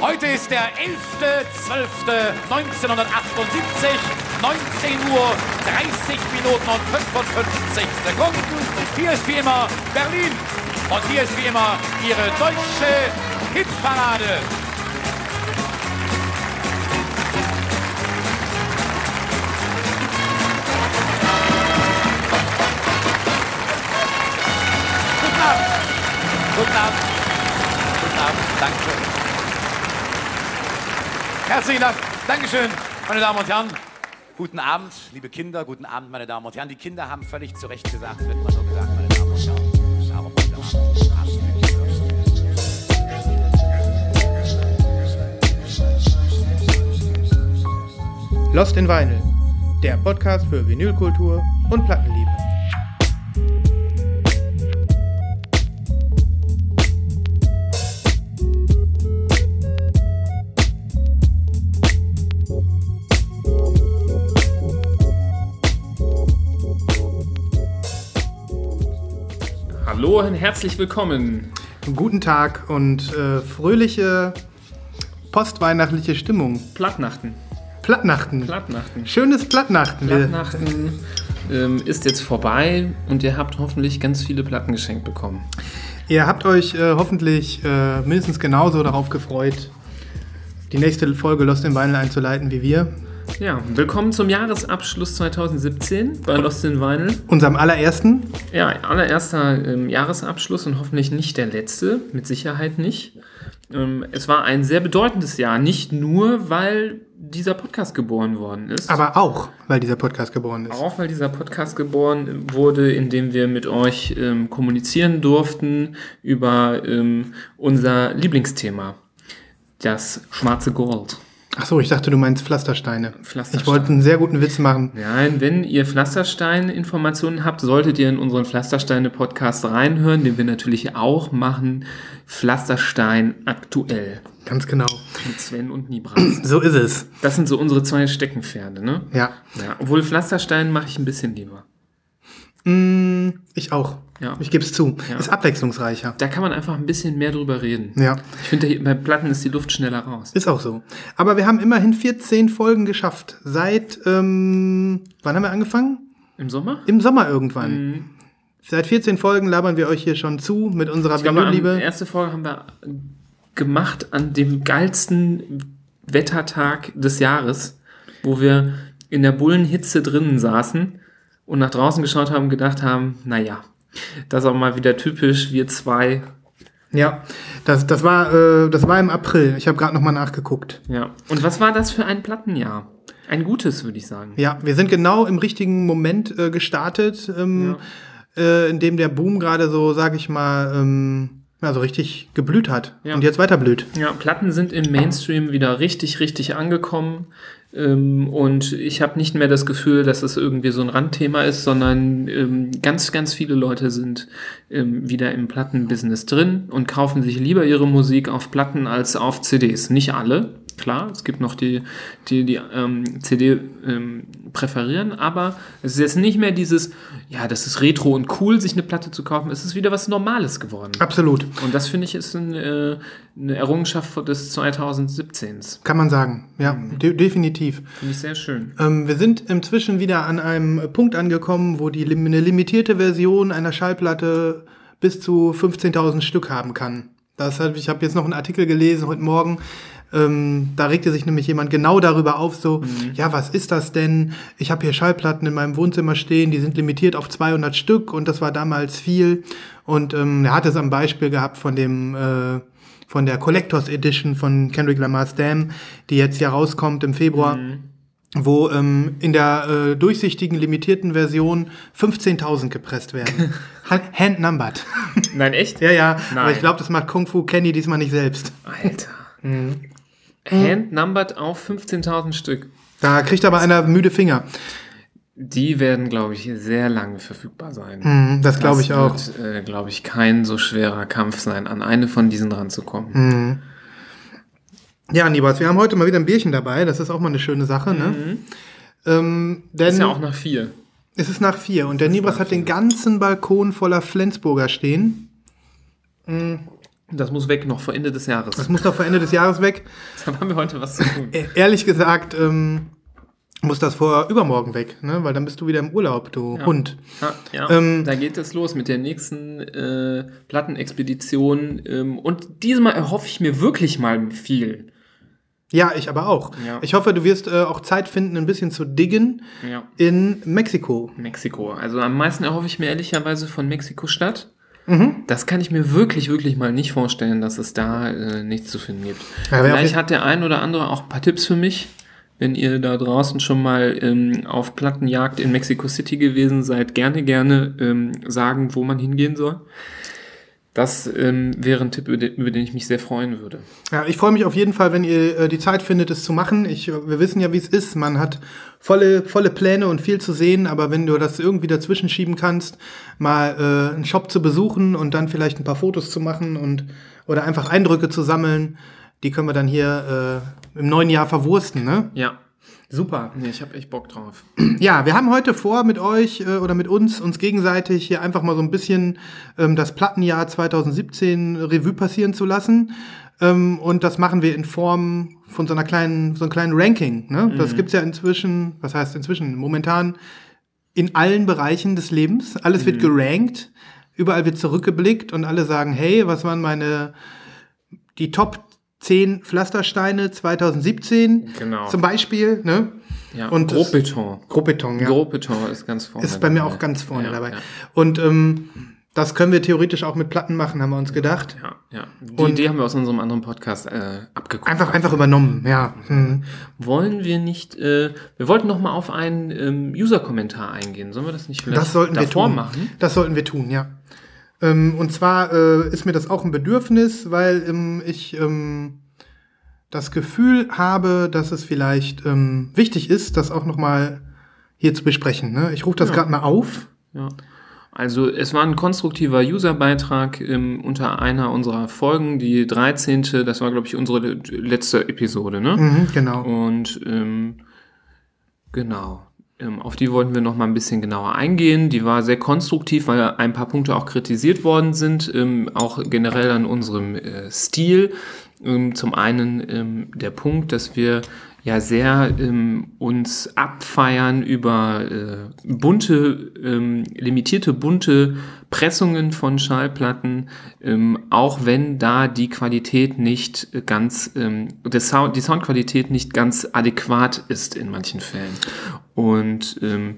Heute ist der 11.12.1978, 19 Uhr, 30 Minuten und 55 Sekunden. Hier ist wie immer Berlin und hier ist wie immer Ihre deutsche Hitparade. Guten Abend. Guten Abend. Guten Abend. Dankeschön. Herzlichen Dank. Dankeschön, meine Damen und Herren. Guten Abend, liebe Kinder. Guten Abend, meine Damen und Herren. Die Kinder haben völlig zu Recht gesagt, wird man nur gesagt, meine Damen und Herren. Darum heute Abend. Lost in Vinyl, der Podcast für Vinylkultur und Plattenliebe. Hallo und herzlich willkommen. Guten Tag und äh, fröhliche postweihnachtliche Stimmung. Plattnachten. Plattnachten. Plattnachten. Schönes Plattnachten. Plattnachten ähm, ist jetzt vorbei und ihr habt hoffentlich ganz viele Platten geschenkt bekommen. Ihr habt euch äh, hoffentlich äh, mindestens genauso darauf gefreut, die nächste Folge Lost in Vinyl einzuleiten wie wir. Ja, willkommen zum Jahresabschluss 2017 bei Lost in Vinyl. Unserem allerersten. Ja, allererster ähm, Jahresabschluss und hoffentlich nicht der letzte, mit Sicherheit nicht. Ähm, es war ein sehr bedeutendes Jahr, nicht nur, weil dieser Podcast geboren worden ist. Aber auch, weil dieser Podcast geboren ist. Auch weil dieser Podcast geboren wurde, in dem wir mit euch ähm, kommunizieren durften über ähm, unser Lieblingsthema, das schwarze Gold. Ach so, ich dachte, du meinst Pflastersteine. Pflastersteine. Ich wollte einen sehr guten Witz machen. Nein, wenn ihr Pflasterstein-Informationen habt, solltet ihr in unseren Pflastersteine-Podcast reinhören, den wir natürlich auch machen. Pflasterstein aktuell. Ganz genau. Mit Sven und Nibras. So ist es. Das sind so unsere zwei Steckenpferde, ne? Ja. Ja, obwohl Pflasterstein mache ich ein bisschen lieber. Mm, ich auch. Ja. Ich gebe es zu. Ja. Ist abwechslungsreicher. Da kann man einfach ein bisschen mehr drüber reden. Ja. Ich finde, bei Platten ist die Luft schneller raus. Ist auch so. Aber wir haben immerhin 14 Folgen geschafft. Seit, ähm, wann haben wir angefangen? Im Sommer? Im Sommer irgendwann. Mhm. Seit 14 Folgen labern wir euch hier schon zu mit unserer glaube, die Vinylliebe. erste Folge haben wir gemacht an dem geilsten Wettertag des Jahres, wo wir in der Bullenhitze drinnen saßen und nach draußen geschaut haben gedacht haben, naja, das ist auch mal wieder typisch, wir zwei. Ja, das, das, war, äh, das war im April. Ich habe gerade nochmal nachgeguckt. Ja. Und was war das für ein Plattenjahr? Ein gutes, würde ich sagen. Ja, wir sind genau im richtigen Moment äh, gestartet, ähm, äh, in dem der Boom gerade so, sag ich mal, ähm, also richtig geblüht hat Ja. und jetzt weiter blüht. Ja, Platten sind im Mainstream wieder richtig, richtig angekommen. Ähm, und ich habe nicht mehr das Gefühl, dass es irgendwie so ein Randthema ist, sondern ähm, ganz, ganz viele Leute sind ähm, wieder im Plattenbusiness drin und kaufen sich lieber ihre Musik auf Platten als auf CDs. Nicht alle, klar, es gibt noch die, die die ähm, CD ähm, präferieren, aber es ist jetzt nicht mehr dieses, ja, das ist retro und cool, sich eine Platte zu kaufen. Es ist wieder was Normales geworden. Absolut, Und das finde ich ist ein, äh, eine Errungenschaft des 2017s. kann man sagen. Ja, Mhm. de definitiv. Finde ich sehr schön. Ähm, wir sind inzwischen wieder an einem Punkt angekommen, wo die lim eine limitierte Version einer Schallplatte bis zu 15.000 Stück haben kann. Das hab, ich habe jetzt noch einen Artikel gelesen heute Morgen. Ähm, da regte sich nämlich jemand genau darüber auf, so, ja, was ist das denn? Ich habe hier Schallplatten in meinem Wohnzimmer stehen, die sind limitiert auf 200 Stück und das war damals viel. Und ähm, er hat es am Beispiel gehabt von dem äh, von der Collectors Edition von Kendrick Lamar's Damn, die jetzt ja rauskommt im Februar wo ähm, in der äh, durchsichtigen, limitierten Version 15.000 gepresst werden. Ha- Hand-numbered. Nein, echt? ja, ja, aber Nein. ich glaube, das macht Kung Fu Kenny diesmal nicht selbst. Alter. Mhm. Handnumbered auf 15.000 Stück. Da kriegt aber einer müde Finger. Die werden, glaube ich, sehr lange verfügbar sein. Mhm, das glaube ich auch. Wird, äh, glaube ich, kein so schwerer Kampf sein, an eine von diesen ranzukommen. Mhm. Ja, Nibas, wir haben heute mal wieder ein Bierchen dabei. Das ist auch mal eine schöne Sache, ne? Ähm, denn Ist ja auch nach vier. es ist nach vier und der Nibras hat den ganzen Balkon voller Flensburger stehen. Mm. Das muss weg, noch vor Ende des Jahres. Das muss noch vor Ende des Jahres weg. Deshalb haben wir heute was zu tun. E ehrlich gesagt, ähm, muss das vor übermorgen weg, ne? Weil dann bist du wieder im Urlaub, du Ja. Hund. Ja, ja. Ähm, da geht es los mit der nächsten äh, Plattenexpedition. Ähm, und diesmal erhoffe ich mir wirklich mal viel. Ja, ich aber auch. Ja. Ich hoffe, du wirst äh, auch Zeit finden, ein bisschen zu diggen Ja. in Mexiko. Mexiko. Also am meisten erhoffe ich mir ehrlicherweise von Mexiko-Stadt. Mhm. Das kann ich mir wirklich, wirklich mal nicht vorstellen, dass es da äh, nichts zu finden gibt. Ja, Vielleicht hat der ein oder andere auch ein paar Tipps für mich. Wenn ihr da draußen schon mal ähm, auf Plattenjagd in Mexico City gewesen seid, gerne, gerne ähm, sagen, wo man hingehen soll. Das ähm, wäre ein Tipp, über den, über den ich mich sehr freuen würde. Ja, ich freue mich auf jeden Fall, wenn ihr äh, die Zeit findet, es zu machen. Ich, wir wissen ja, wie es ist. Man hat volle, volle Pläne und viel zu sehen, aber wenn du das irgendwie dazwischen schieben kannst, mal äh, einen Shop zu besuchen und dann vielleicht ein paar Fotos zu machen und oder einfach Eindrücke zu sammeln, die können wir dann hier äh, im neuen Jahr verwursten, ne? Ja, Super. nee, ich habe echt Bock drauf. Ja, wir haben heute vor, mit euch äh, oder mit uns, uns gegenseitig hier einfach mal so ein bisschen ähm, das Plattenjahr 2017 Revue passieren zu lassen. Ähm, und das machen wir in Form von so einer kleinen, so einem kleinen Ranking. Ne? Das gibt's ja inzwischen, was heißt inzwischen, momentan in allen Bereichen des Lebens. Alles wird gerankt, überall wird zurückgeblickt und alle sagen, hey, was waren meine, die Top 10 Pflastersteine 2017 Genau. zum Beispiel, ne? Ja, Und Grobbeton. Grobbeton, ja. Grobbeton ist ganz vorne. Ist bei mir dabei. auch ganz vorne Ja, dabei. Ja, Und ähm, das können wir theoretisch auch mit Platten machen, haben wir uns gedacht. ja, ja. Die Und- Idee haben wir aus unserem anderen Podcast äh, abgeguckt. Einfach, einfach übernommen, ja. Hm. Wollen wir nicht, äh, wir wollten noch mal auf einen ähm, User-Kommentar eingehen. Sollen wir das nicht vielleicht Das sollten wir davor tun. machen? Das sollten wir tun, ja. Ähm, und zwar äh, ist mir das auch ein Bedürfnis, weil ähm, ich ähm, das Gefühl habe, dass es vielleicht ähm, wichtig ist, das auch noch mal hier zu besprechen. Ne? Ich rufe das Ja. gerade mal auf. Ja. Also es war ein konstruktiver User-Beitrag ähm, unter einer unserer Folgen, die 13. Das war, glaube ich, unsere letzte Episode, ne? Mhm, genau. Und ähm, genau, auf die wollten wir noch mal ein bisschen genauer eingehen. Die war sehr konstruktiv, weil ein paar Punkte auch kritisiert worden sind, ähm, auch generell an unserem äh, Stil. Ähm, zum einen ähm, der Punkt, dass wir ja sehr ähm, uns abfeiern über äh, bunte, ähm, limitierte bunte Pressungen von Schallplatten, ähm, auch wenn da die Qualität nicht ganz, ähm, der Sound, die Soundqualität nicht ganz adäquat ist in manchen Fällen. Und ähm,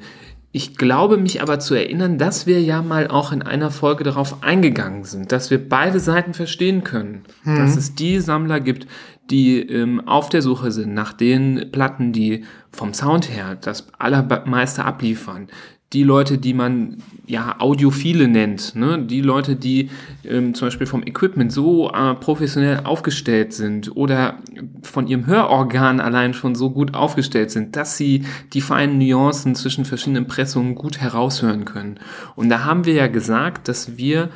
ich glaube mich aber zu erinnern, dass wir ja mal auch in einer Folge darauf eingegangen sind, dass wir beide Seiten verstehen können. Dass es die Sammler gibt, die ähm, auf der Suche sind nach den Platten, die vom Sound her das allermeiste abliefern. Die Leute, die man ja Audiophile nennt, ne? die Leute, die ähm, zum Beispiel vom Equipment so äh, professionell aufgestellt sind oder von ihrem Hörorgan allein schon so gut aufgestellt sind, dass sie die feinen Nuancen zwischen verschiedenen Pressungen gut heraushören können. Und da haben wir ja gesagt, dass wir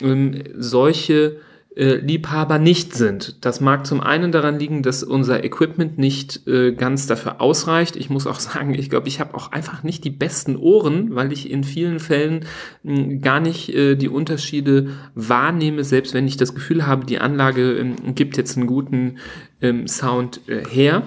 ähm, solche äh, Liebhaber nicht sind. Das mag zum einen daran liegen, dass unser Equipment nicht äh, ganz dafür ausreicht. Ich muss auch sagen, ich glaube, ich habe auch einfach nicht die besten Ohren, weil ich in vielen Fällen mh, gar nicht äh, die Unterschiede wahrnehme, selbst wenn ich das Gefühl habe, die Anlage ähm, gibt jetzt einen guten ähm, Sound äh, her.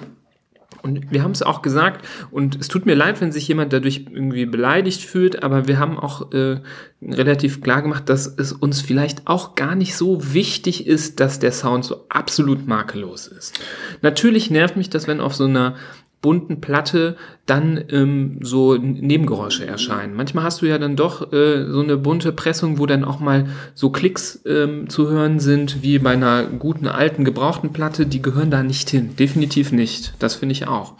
Und wir haben es auch gesagt, und es tut mir leid, wenn sich jemand dadurch irgendwie beleidigt fühlt, aber wir haben auch äh, relativ klar gemacht, dass es uns vielleicht auch gar nicht so wichtig ist, dass der Sound so absolut makellos ist. Natürlich nervt mich das, wenn auf so einer bunten Platte dann ähm, so Nebengeräusche erscheinen. Manchmal hast du ja dann doch äh, so eine bunte Pressung, wo dann auch mal so Klicks ähm, zu hören sind, wie bei einer guten alten gebrauchten Platte. Die gehören da nicht hin, definitiv nicht. Das finde ich auch.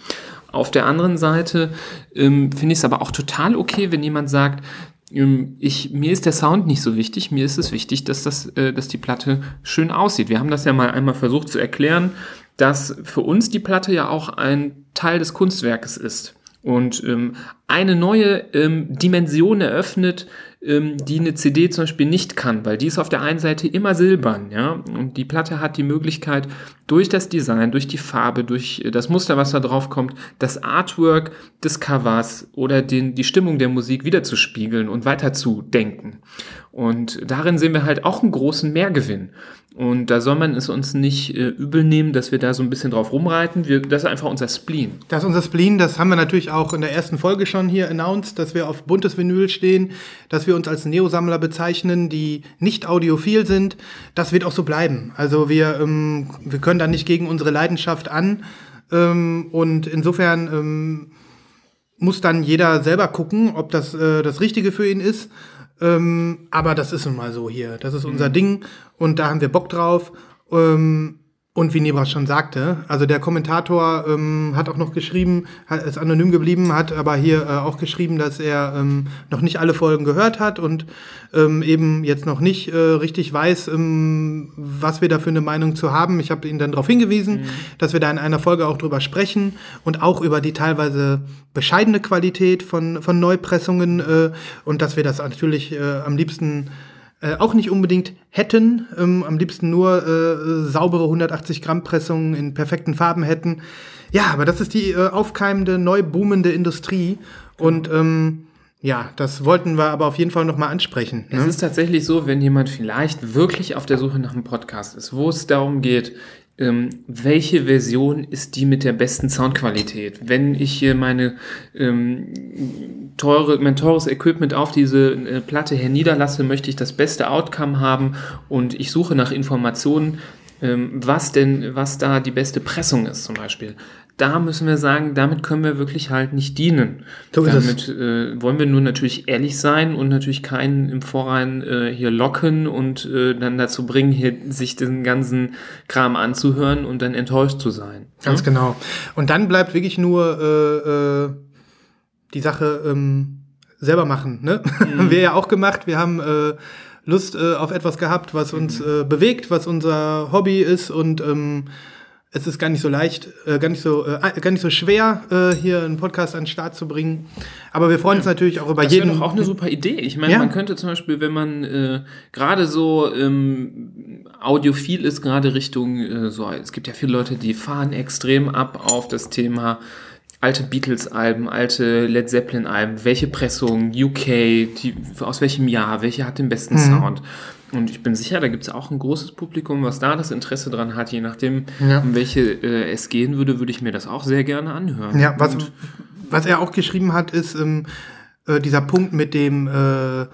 Auf der anderen Seite ähm, finde ich es aber auch total okay, wenn jemand sagt, ähm, ich, mir ist der Sound nicht so wichtig, mir ist es wichtig, dass, das, äh, dass die Platte schön aussieht. Wir haben das ja mal einmal versucht zu erklären, dass für uns die Platte ja auch ein Teil des Kunstwerkes ist und ähm, eine neue ähm, Dimension eröffnet, ähm, die eine CD zum Beispiel nicht kann, weil die ist auf der einen Seite immer silbern, ja, und die Platte hat die Möglichkeit, durch das Design, durch die Farbe, durch äh, das Muster, was da drauf kommt, das Artwork des Covers oder den, die Stimmung der Musik wiederzuspiegeln und weiterzudenken. Und darin sehen wir halt auch einen großen Mehrgewinn. Und da soll man es uns nicht äh, übel nehmen, dass wir da so ein bisschen drauf rumreiten. Wir, das ist einfach unser Spleen. Das ist unser Spleen, das haben wir natürlich auch in der ersten Folge schon hier announced, dass wir auf buntes Vinyl stehen, dass wir uns als Neosammler bezeichnen, die nicht audiophil sind. Das wird auch so bleiben. Also wir, ähm, wir können da nicht gegen unsere Leidenschaft an. Ähm, und insofern ähm, muss dann jeder selber gucken, ob das äh, das Richtige für ihn ist. Ähm, aber das ist nun mal so hier. Das ist unser mhm. Ding und da haben wir Bock drauf. Ähm, und wie Nebras schon sagte, also der Kommentator ähm, hat auch noch geschrieben, hat, ist anonym geblieben, hat aber hier äh, auch geschrieben, dass er ähm, noch nicht alle Folgen gehört hat und ähm, eben jetzt noch nicht äh, richtig weiß, ähm, was wir da für eine Meinung zu haben. Ich habe ihn dann darauf hingewiesen, mhm. dass wir da in einer Folge auch drüber sprechen und auch über die teilweise bescheidene Qualität von, von Neupressungen äh, und dass wir das natürlich äh, am liebsten äh, auch nicht unbedingt hätten, ähm, am liebsten nur äh, saubere 180 Gramm Pressungen in perfekten Farben hätten. Ja, aber das ist die äh, aufkeimende, neu boomende Industrie und ähm, ja, das wollten wir aber auf jeden Fall nochmal ansprechen. Ne? Es ist tatsächlich so, wenn jemand vielleicht wirklich auf der Suche nach einem Podcast ist, wo es darum geht, ähm, welche Version ist die mit der besten Soundqualität? Wenn ich hier meine ähm, teure, mein teures Equipment auf diese äh, Platte herniederlasse, möchte ich das beste Outcome haben und ich suche nach Informationen, ähm, was denn, was da die beste Pressung ist zum Beispiel da müssen wir sagen, damit können wir wirklich halt nicht dienen. So damit äh, wollen wir nur natürlich ehrlich sein und natürlich keinen im Vorrein äh, hier locken und äh, dann dazu bringen, hier sich den ganzen Kram anzuhören und dann enttäuscht zu sein. Ganz ja? genau. Und dann bleibt wirklich nur äh, äh, die Sache ähm, selber machen. Ne? Mhm. haben wir ja auch gemacht. Wir haben äh, Lust äh, auf etwas gehabt, was uns mhm. äh, bewegt, was unser Hobby ist und ähm, es ist gar nicht so leicht, äh, gar, nicht so, äh, gar nicht so schwer, äh, hier einen Podcast an den Start zu bringen. Aber wir freuen uns natürlich auch über das jeden. Das wäre doch auch eine super Idee. Ich meine, ja. man könnte zum Beispiel, wenn man äh, gerade so ähm, audiophil ist, gerade Richtung, äh, so, es gibt ja viele Leute, die fahren extrem ab auf das Thema alte Beatles-Alben, alte Led Zeppelin-Alben, welche Pressung, UK, die, aus welchem Jahr, welche hat den besten mhm. Sound. Und ich bin sicher, da gibt es auch ein großes Publikum, was da das Interesse dran hat. Je nachdem, ja. um welche äh, es gehen würde, würde ich mir das auch sehr gerne anhören. Ja, was, was er auch geschrieben hat, ist ähm, äh, dieser Punkt mit dem äh,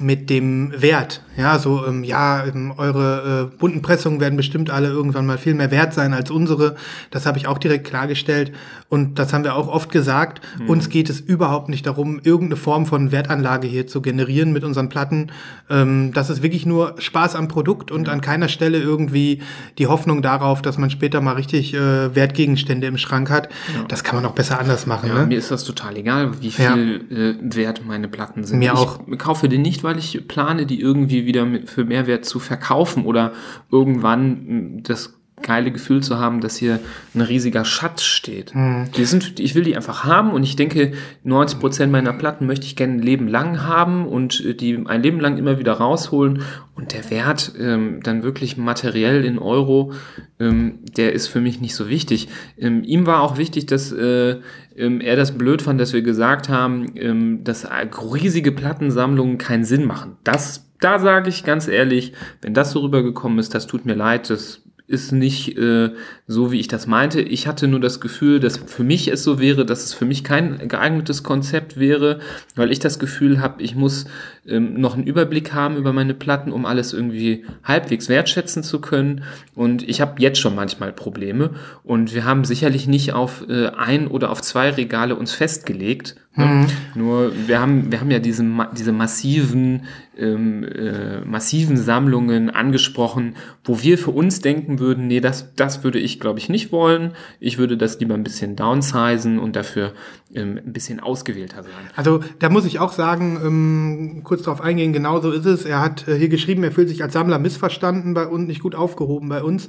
mit dem Wert. Ja, so, ähm, ja, ähm, eure äh, bunten Pressungen werden bestimmt alle irgendwann mal viel mehr wert sein als unsere. Das habe ich auch direkt klargestellt. Und das haben wir auch oft gesagt. Mhm. Uns geht es überhaupt nicht darum, irgendeine Form von Wertanlage hier zu generieren mit unseren Platten. Ähm, das ist wirklich nur Spaß am Produkt und mhm. an keiner Stelle irgendwie die Hoffnung darauf, dass man später mal richtig äh, Wertgegenstände im Schrank hat. Ja. Das kann man auch besser anders machen. Ja, ne? Mir ist das total egal, wie viel ja. äh, wert meine Platten sind. Mir ich auch. kaufe den nicht, weil ich plane, die irgendwie wieder für Mehrwert zu verkaufen oder irgendwann das geile Gefühl zu haben, dass hier ein riesiger Schatz steht. Mhm. Die sind, ich will die einfach haben und ich denke, 90 Prozent meiner Platten möchte ich gerne ein Leben lang haben und äh, die ein Leben lang immer wieder rausholen und der Wert ähm, dann wirklich materiell in Euro, ähm, der ist für mich nicht so wichtig. Ähm, ihm war auch wichtig, dass äh, ähm, er das blöd fand, dass wir gesagt haben, ähm, dass riesige Plattensammlungen keinen Sinn machen. Das da sage ich ganz ehrlich, wenn das so rübergekommen ist, das tut mir leid, das ist nicht äh, so, wie ich das meinte. Ich hatte nur das Gefühl, dass für mich es so wäre, dass es für mich kein geeignetes Konzept wäre, weil ich das Gefühl habe, ich muss ähm, noch einen Überblick haben über meine Platten, um alles irgendwie halbwegs wertschätzen zu können. Und ich habe jetzt schon manchmal Probleme. Und wir haben sicherlich nicht auf äh, ein oder auf zwei Regale uns festgelegt. Ne? Mhm. Nur wir haben, wir haben ja diese, diese massiven ähm, äh, massiven Sammlungen angesprochen, wo wir für uns denken würden, nee, das, das würde ich, glaube ich, nicht wollen. Ich würde das lieber ein bisschen downsizen und dafür ähm, ein bisschen ausgewählter sein. Also da muss ich auch sagen, ähm, kurz darauf eingehen, genau so ist es. Er hat äh, hier geschrieben, er fühlt sich als Sammler missverstanden bei uns, nicht gut aufgehoben bei uns,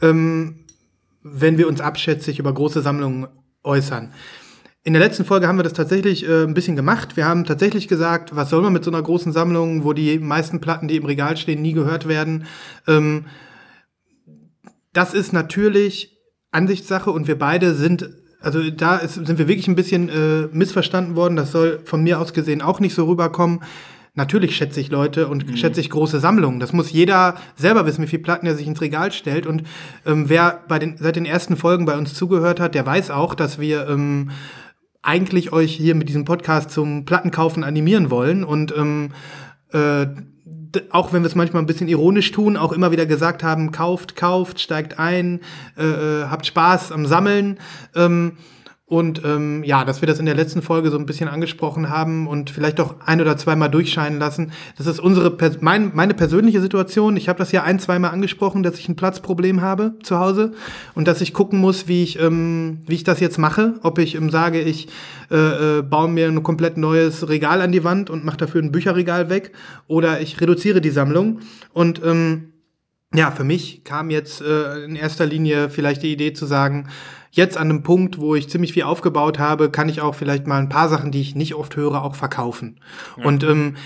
ähm, wenn wir uns abschätzig über große Sammlungen äußern. In der letzten Folge haben wir das tatsächlich äh, ein bisschen gemacht. Wir haben tatsächlich gesagt, was soll man mit so einer großen Sammlung, wo die meisten Platten, die im Regal stehen, nie gehört werden. Ähm, das ist natürlich Ansichtssache und wir beide sind, also da ist, sind wir wirklich ein bisschen äh, missverstanden worden. Das soll von mir aus gesehen auch nicht so rüberkommen. natürlich schätze ich Leute und schätze ich große Sammlungen. Das muss jeder selber wissen, wie viele Platten er sich ins Regal stellt. Und ähm, wer bei den, seit den ersten Folgen bei uns zugehört hat, der weiß auch, dass wir ähm, eigentlich euch hier mit diesem Podcast zum Plattenkaufen animieren wollen. Und ähm, äh, auch wenn wir es manchmal ein bisschen ironisch tun, auch immer wieder gesagt haben, kauft, kauft, steigt ein, äh, äh, habt Spaß am Sammeln. Ähm, und ähm, ja, dass wir das in der letzten Folge so ein bisschen angesprochen haben und vielleicht auch ein oder zweimal durchscheinen lassen. Das ist unsere mein, meine persönliche Situation. Ich habe das ja ein, zweimal angesprochen, dass ich ein Platzproblem habe zu Hause und dass ich gucken muss, wie ich, ähm, wie ich das jetzt mache. Ob ich ähm, sage, ich äh, äh, baue mir ein komplett neues Regal an die Wand und mache dafür ein Bücherregal weg oder ich reduziere die Sammlung. Und ähm, ja, für mich kam jetzt äh, in erster Linie vielleicht die Idee zu sagen, jetzt an einem Punkt, wo ich ziemlich viel aufgebaut habe, kann ich auch vielleicht mal ein paar Sachen, die ich nicht oft höre, auch verkaufen. Und ähm,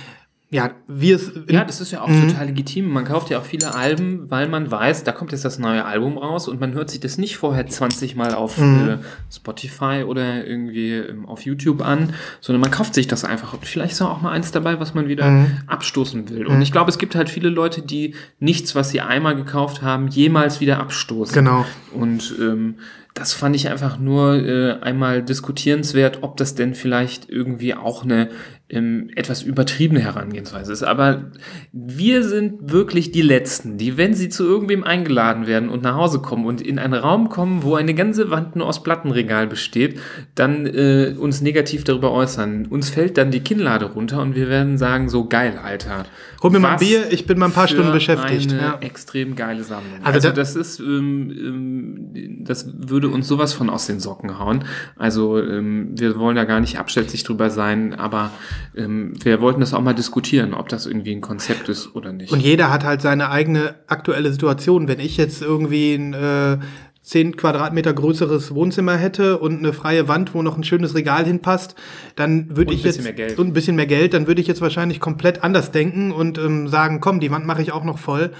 ja, wie es Ja, das ist ja auch total legitim. Man kauft ja auch viele Alben, weil man weiß, da kommt jetzt das neue Album raus und man hört sich das nicht vorher 20 Mal auf äh, Spotify oder irgendwie ähm, auf YouTube an, sondern man kauft sich das einfach. Und vielleicht ist auch mal eins dabei, was man wieder abstoßen will. Und ich glaube, es gibt halt viele Leute, die nichts, was sie einmal gekauft haben, jemals wieder abstoßen. Genau. Und ähm, das fand ich einfach nur äh, einmal diskutierenswert, ob das denn vielleicht irgendwie auch eine ähm, etwas übertriebene Herangehensweise ist. Aber wir sind wirklich die Letzten, die, wenn sie zu irgendwem eingeladen werden und nach Hause kommen und in einen Raum kommen, wo eine ganze Wand nur aus Plattenregal besteht, dann äh, uns negativ darüber äußern. Uns fällt dann die Kinnlade runter und wir werden sagen, so geil, Alter. Hol mir mal ein Bier, ich bin mal ein paar Stunden beschäftigt. Eine Ja. extrem geile Sammlung. Also Also, da- das ist, ähm, ähm, das würde uns sowas von aus den Socken hauen. Also ähm, wir wollen da gar nicht abschätzig drüber sein, aber ähm, wir wollten das auch mal diskutieren, ob das irgendwie ein Konzept ist oder nicht. Und jeder hat halt seine eigene aktuelle Situation. Wenn ich jetzt irgendwie ein äh, 10 Quadratmeter größeres Wohnzimmer hätte und eine freie Wand, wo noch ein schönes Regal hinpasst, dann würde ich jetzt mehr Geld. und ein bisschen mehr Geld, dann würde ich jetzt wahrscheinlich komplett anders denken und ähm, sagen, komm, die Wand mache ich auch noch voll.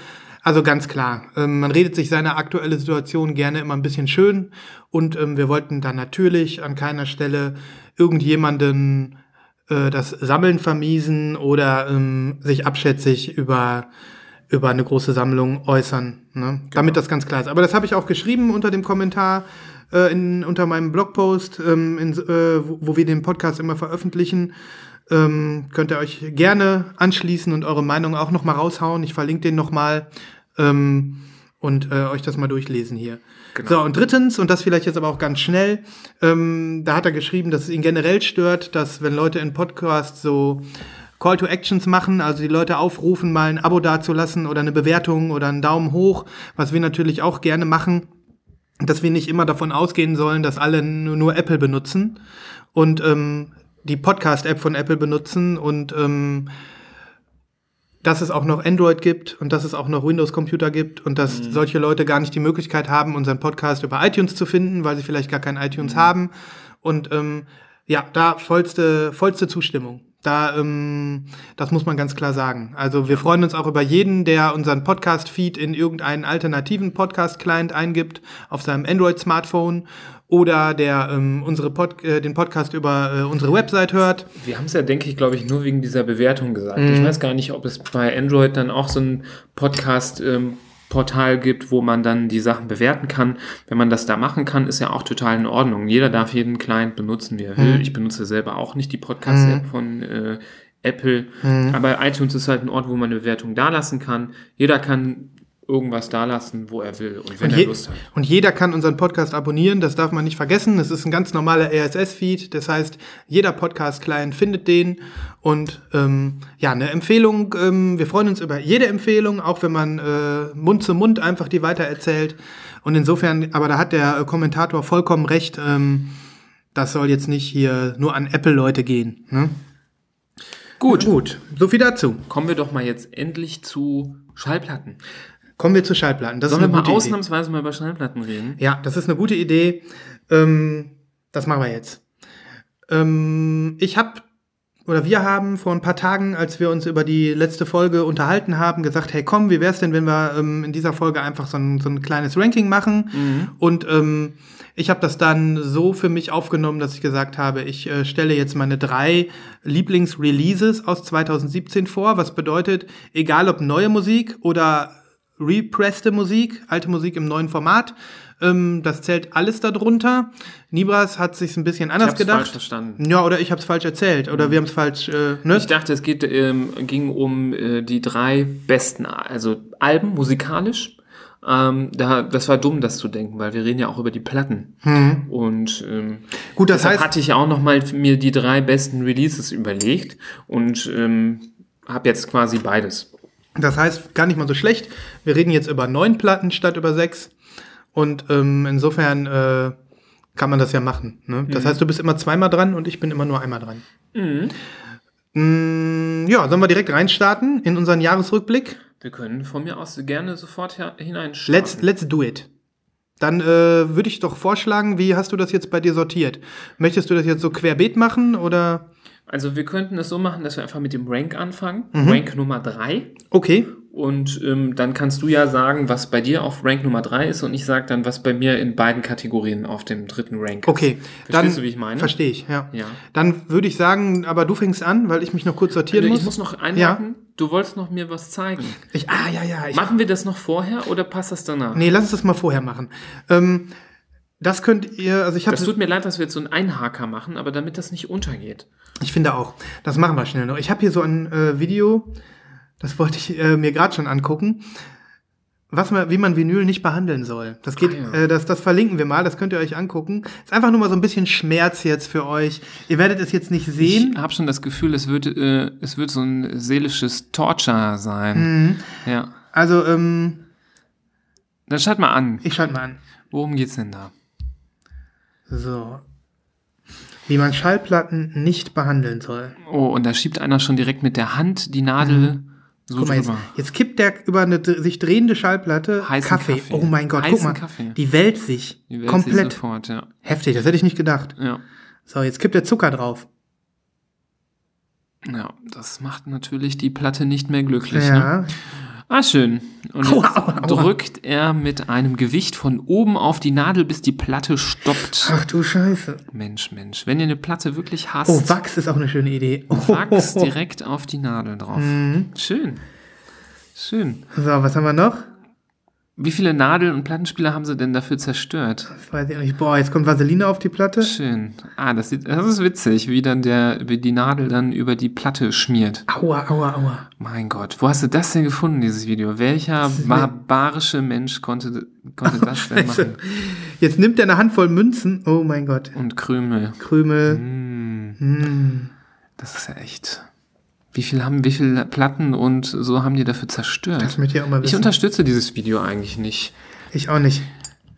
Also ganz klar, ähm, man redet sich seine aktuelle Situation gerne immer ein bisschen schön und ähm, wir wollten dann natürlich an keiner Stelle irgendjemanden äh, das Sammeln vermiesen oder ähm, sich abschätzig über, über eine große Sammlung äußern. Ne? Damit das ganz klar ist. Aber das habe ich auch geschrieben unter dem Kommentar, äh, in, unter meinem Blogpost, ähm, in, äh, wo, wo wir den Podcast immer veröffentlichen. Ähm, könnt ihr euch gerne anschließen und eure Meinung auch noch mal raushauen. Ich verlinke den noch mal ähm, und äh, euch das mal durchlesen hier. So, und drittens, und das vielleicht jetzt aber auch ganz schnell, ähm, da hat er geschrieben, dass es ihn generell stört, dass wenn Leute in Podcasts so Call to Actions machen, also die Leute aufrufen, mal ein Abo dazulassen oder eine Bewertung oder einen Daumen hoch, was wir natürlich auch gerne machen, dass wir nicht immer davon ausgehen sollen, dass alle nur, nur Apple benutzen und ähm, die Podcast-App von Apple benutzen und ähm, dass es auch noch Android gibt und dass es auch noch Windows-Computer gibt und dass solche Leute gar nicht die Möglichkeit haben, unseren Podcast über iTunes zu finden, weil sie vielleicht gar kein iTunes haben. Und ähm, ja, da vollste, vollste Zustimmung. Da, ähm, das muss man ganz klar sagen. Also wir freuen uns auch über jeden, der unseren Podcast-Feed in irgendeinen alternativen Podcast-Client eingibt auf seinem Android-Smartphone oder der ähm, unsere Pod äh, den Podcast über äh, unsere Website hört. Wir haben es ja, denke ich, glaube ich, nur wegen dieser Bewertung gesagt. Ich weiß gar nicht, ob es bei Android dann auch so ein Podcast ähm, Portal gibt, wo man dann die Sachen bewerten kann. Wenn man das da machen kann, ist ja auch total in Ordnung. Jeder darf jeden Client benutzen, wie er will. Ich benutze selber auch nicht die Podcast-App von äh, Apple. Aber iTunes ist halt ein Ort, wo man eine Bewertung dalassen kann. Jeder kann irgendwas dalassen, wo er will und wenn Und, er Lust hat. und jeder kann unseren Podcast abonnieren, das darf man nicht vergessen. Es ist ein ganz normaler RSS-Feed, das heißt, jeder Podcast-Client findet den. Und ähm, ja, eine Empfehlung, ähm, wir freuen uns über jede Empfehlung, auch wenn man äh, Mund zu Mund einfach die weitererzählt. Und insofern, aber da hat der äh, Kommentator vollkommen recht, ähm, das soll jetzt nicht hier nur an Apple-Leute gehen. Ne? Gut, Gut, so viel dazu. kommen wir doch mal jetzt endlich zu Schallplatten. Kommen wir zu Schallplatten. Das Sollen wir ist eine mal gute Idee. ausnahmsweise mal über Schallplatten reden? Ja, das ist eine gute Idee. Ähm, das machen wir jetzt. Ähm, ich habe oder wir haben vor ein paar Tagen, als wir uns über die letzte Folge unterhalten haben, gesagt, hey komm, wie wär's denn, wenn wir ähm, in dieser Folge einfach so ein, so ein kleines Ranking machen? Und ähm, ich habe das dann so für mich aufgenommen, dass ich gesagt habe, ich äh, stelle jetzt meine drei Lieblingsreleases aus 2017 vor, was bedeutet, egal ob neue Musik oder represste Musik, alte Musik im neuen Format, ähm, das zählt alles darunter. Nibras hat sich ein bisschen anders hab's gedacht. falsch verstanden. Ja, oder ich habe es falsch erzählt oder wir haben es falsch, äh, ne? Ich dachte, es geht, ähm, ging um äh, die drei besten, also Alben musikalisch. Ähm, da, das war dumm, das zu denken, weil wir reden ja auch über die Platten. Und ähm, Hm. Gut, das heißt- hatte ich auch noch mal mir die drei besten Releases überlegt und ähm, habe jetzt quasi beides. Das heißt, gar nicht mal so schlecht. Wir reden jetzt über neun Platten statt über sechs. Und ähm, insofern äh, kann man das ja machen. Ne? Das heißt, du bist immer zweimal dran und ich bin immer nur einmal dran. Mm, ja, sollen wir direkt reinstarten in unseren Jahresrückblick? Wir können von mir aus gerne sofort hineinstarten. Let's, let's do it. Dann äh, würde ich doch vorschlagen, wie hast du das jetzt bei dir sortiert? Möchtest du das jetzt so querbeet machen oder? Also wir könnten es so machen, dass wir einfach mit dem Rank anfangen. Mhm. Rank Nummer drei. Okay, Und ähm, dann kannst du ja sagen, was bei dir auf Rank Nummer 3 ist und ich sage dann, was bei mir in beiden Kategorien auf dem dritten Rank okay. ist. dann Verstehst du, wie ich meine? Verstehe ich, ja. Ja. Dann würde ich sagen, aber du fängst an, weil ich mich noch kurz sortieren Also, muss. ich muss noch einhaken. Du wolltest noch mir was zeigen. Ich, ah, ja, ja. Ich, Machen wir das noch vorher oder passt das danach? Nee, lass uns das mal vorher machen. Ähm, das könnt ihr, also ich habe, Das tut mir leid, dass wir jetzt so einen Einhaker machen, aber damit das nicht untergeht. ich finde auch, das machen wir schnell noch. Ich habe hier so ein äh, Video, das wollte ich äh, mir gerade schon angucken, was man, wie man Vinyl nicht behandeln soll. Das geht, Ah, ja. äh, das, das verlinken wir mal, das könnt ihr euch angucken. Ist einfach nur mal so ein bisschen Schmerz jetzt für euch. Ihr werdet es jetzt nicht Ich sehen. habe schon das Gefühl, es wird, äh, es wird so ein seelisches Torture sein. Mhm. Ja. Also, ähm, Dann schalt mal an. ich schalte mal an. Worum geht's denn da? So. Wie man Schallplatten nicht behandeln soll. Oh, und da schiebt einer schon direkt mit der Hand die Nadel so Mhm. Guck mal, jetzt, drüber. jetzt kippt der über eine sich drehende Schallplatte Heißen Kaffee. Kaffee. Oh mein Gott, guck Heißen mal. Kaffee. Die wälzt sich. Die Welt komplett. sich sofort, ja. Heftig, das hätte ich nicht gedacht. Ja. So, jetzt kippt der Zucker drauf. Ja, das macht natürlich die Platte nicht mehr glücklich. Ne? Ah, schön. Und Aua, aua, aua. drückt er mit einem Gewicht von oben auf die Nadel, bis die Platte stoppt. Ach du Scheiße. Mensch, Mensch. Wenn ihr eine Platte wirklich hasst, Oh, Wachs ist auch eine schöne Idee. Oh, wachs direkt auf die Nadel drauf. Mhm. Schön. Schön. So, was haben wir noch? Wie viele Nadeln und Plattenspieler haben sie denn dafür zerstört? Das weiß ich auch nicht. Boah, jetzt kommt Vaseline auf die Platte. Schön. Ah, das, sieht, das ist witzig, wie dann der, wie die Nadel dann über die Platte schmiert. Aua, aua, aua. Mein Gott, wo hast du das denn gefunden, dieses Video? Welcher barbarische Mensch konnte, konnte das denn machen? Jetzt nimmt er eine Handvoll Münzen. Oh mein Gott. Und Krümel. Krümel. Mm, Hm. das ist ja echt. Wie viel haben, wie viele Platten und so haben die dafür zerstört? Das möchte ich auch mal Ich wissen. unterstütze dieses Video eigentlich nicht. Ich auch nicht.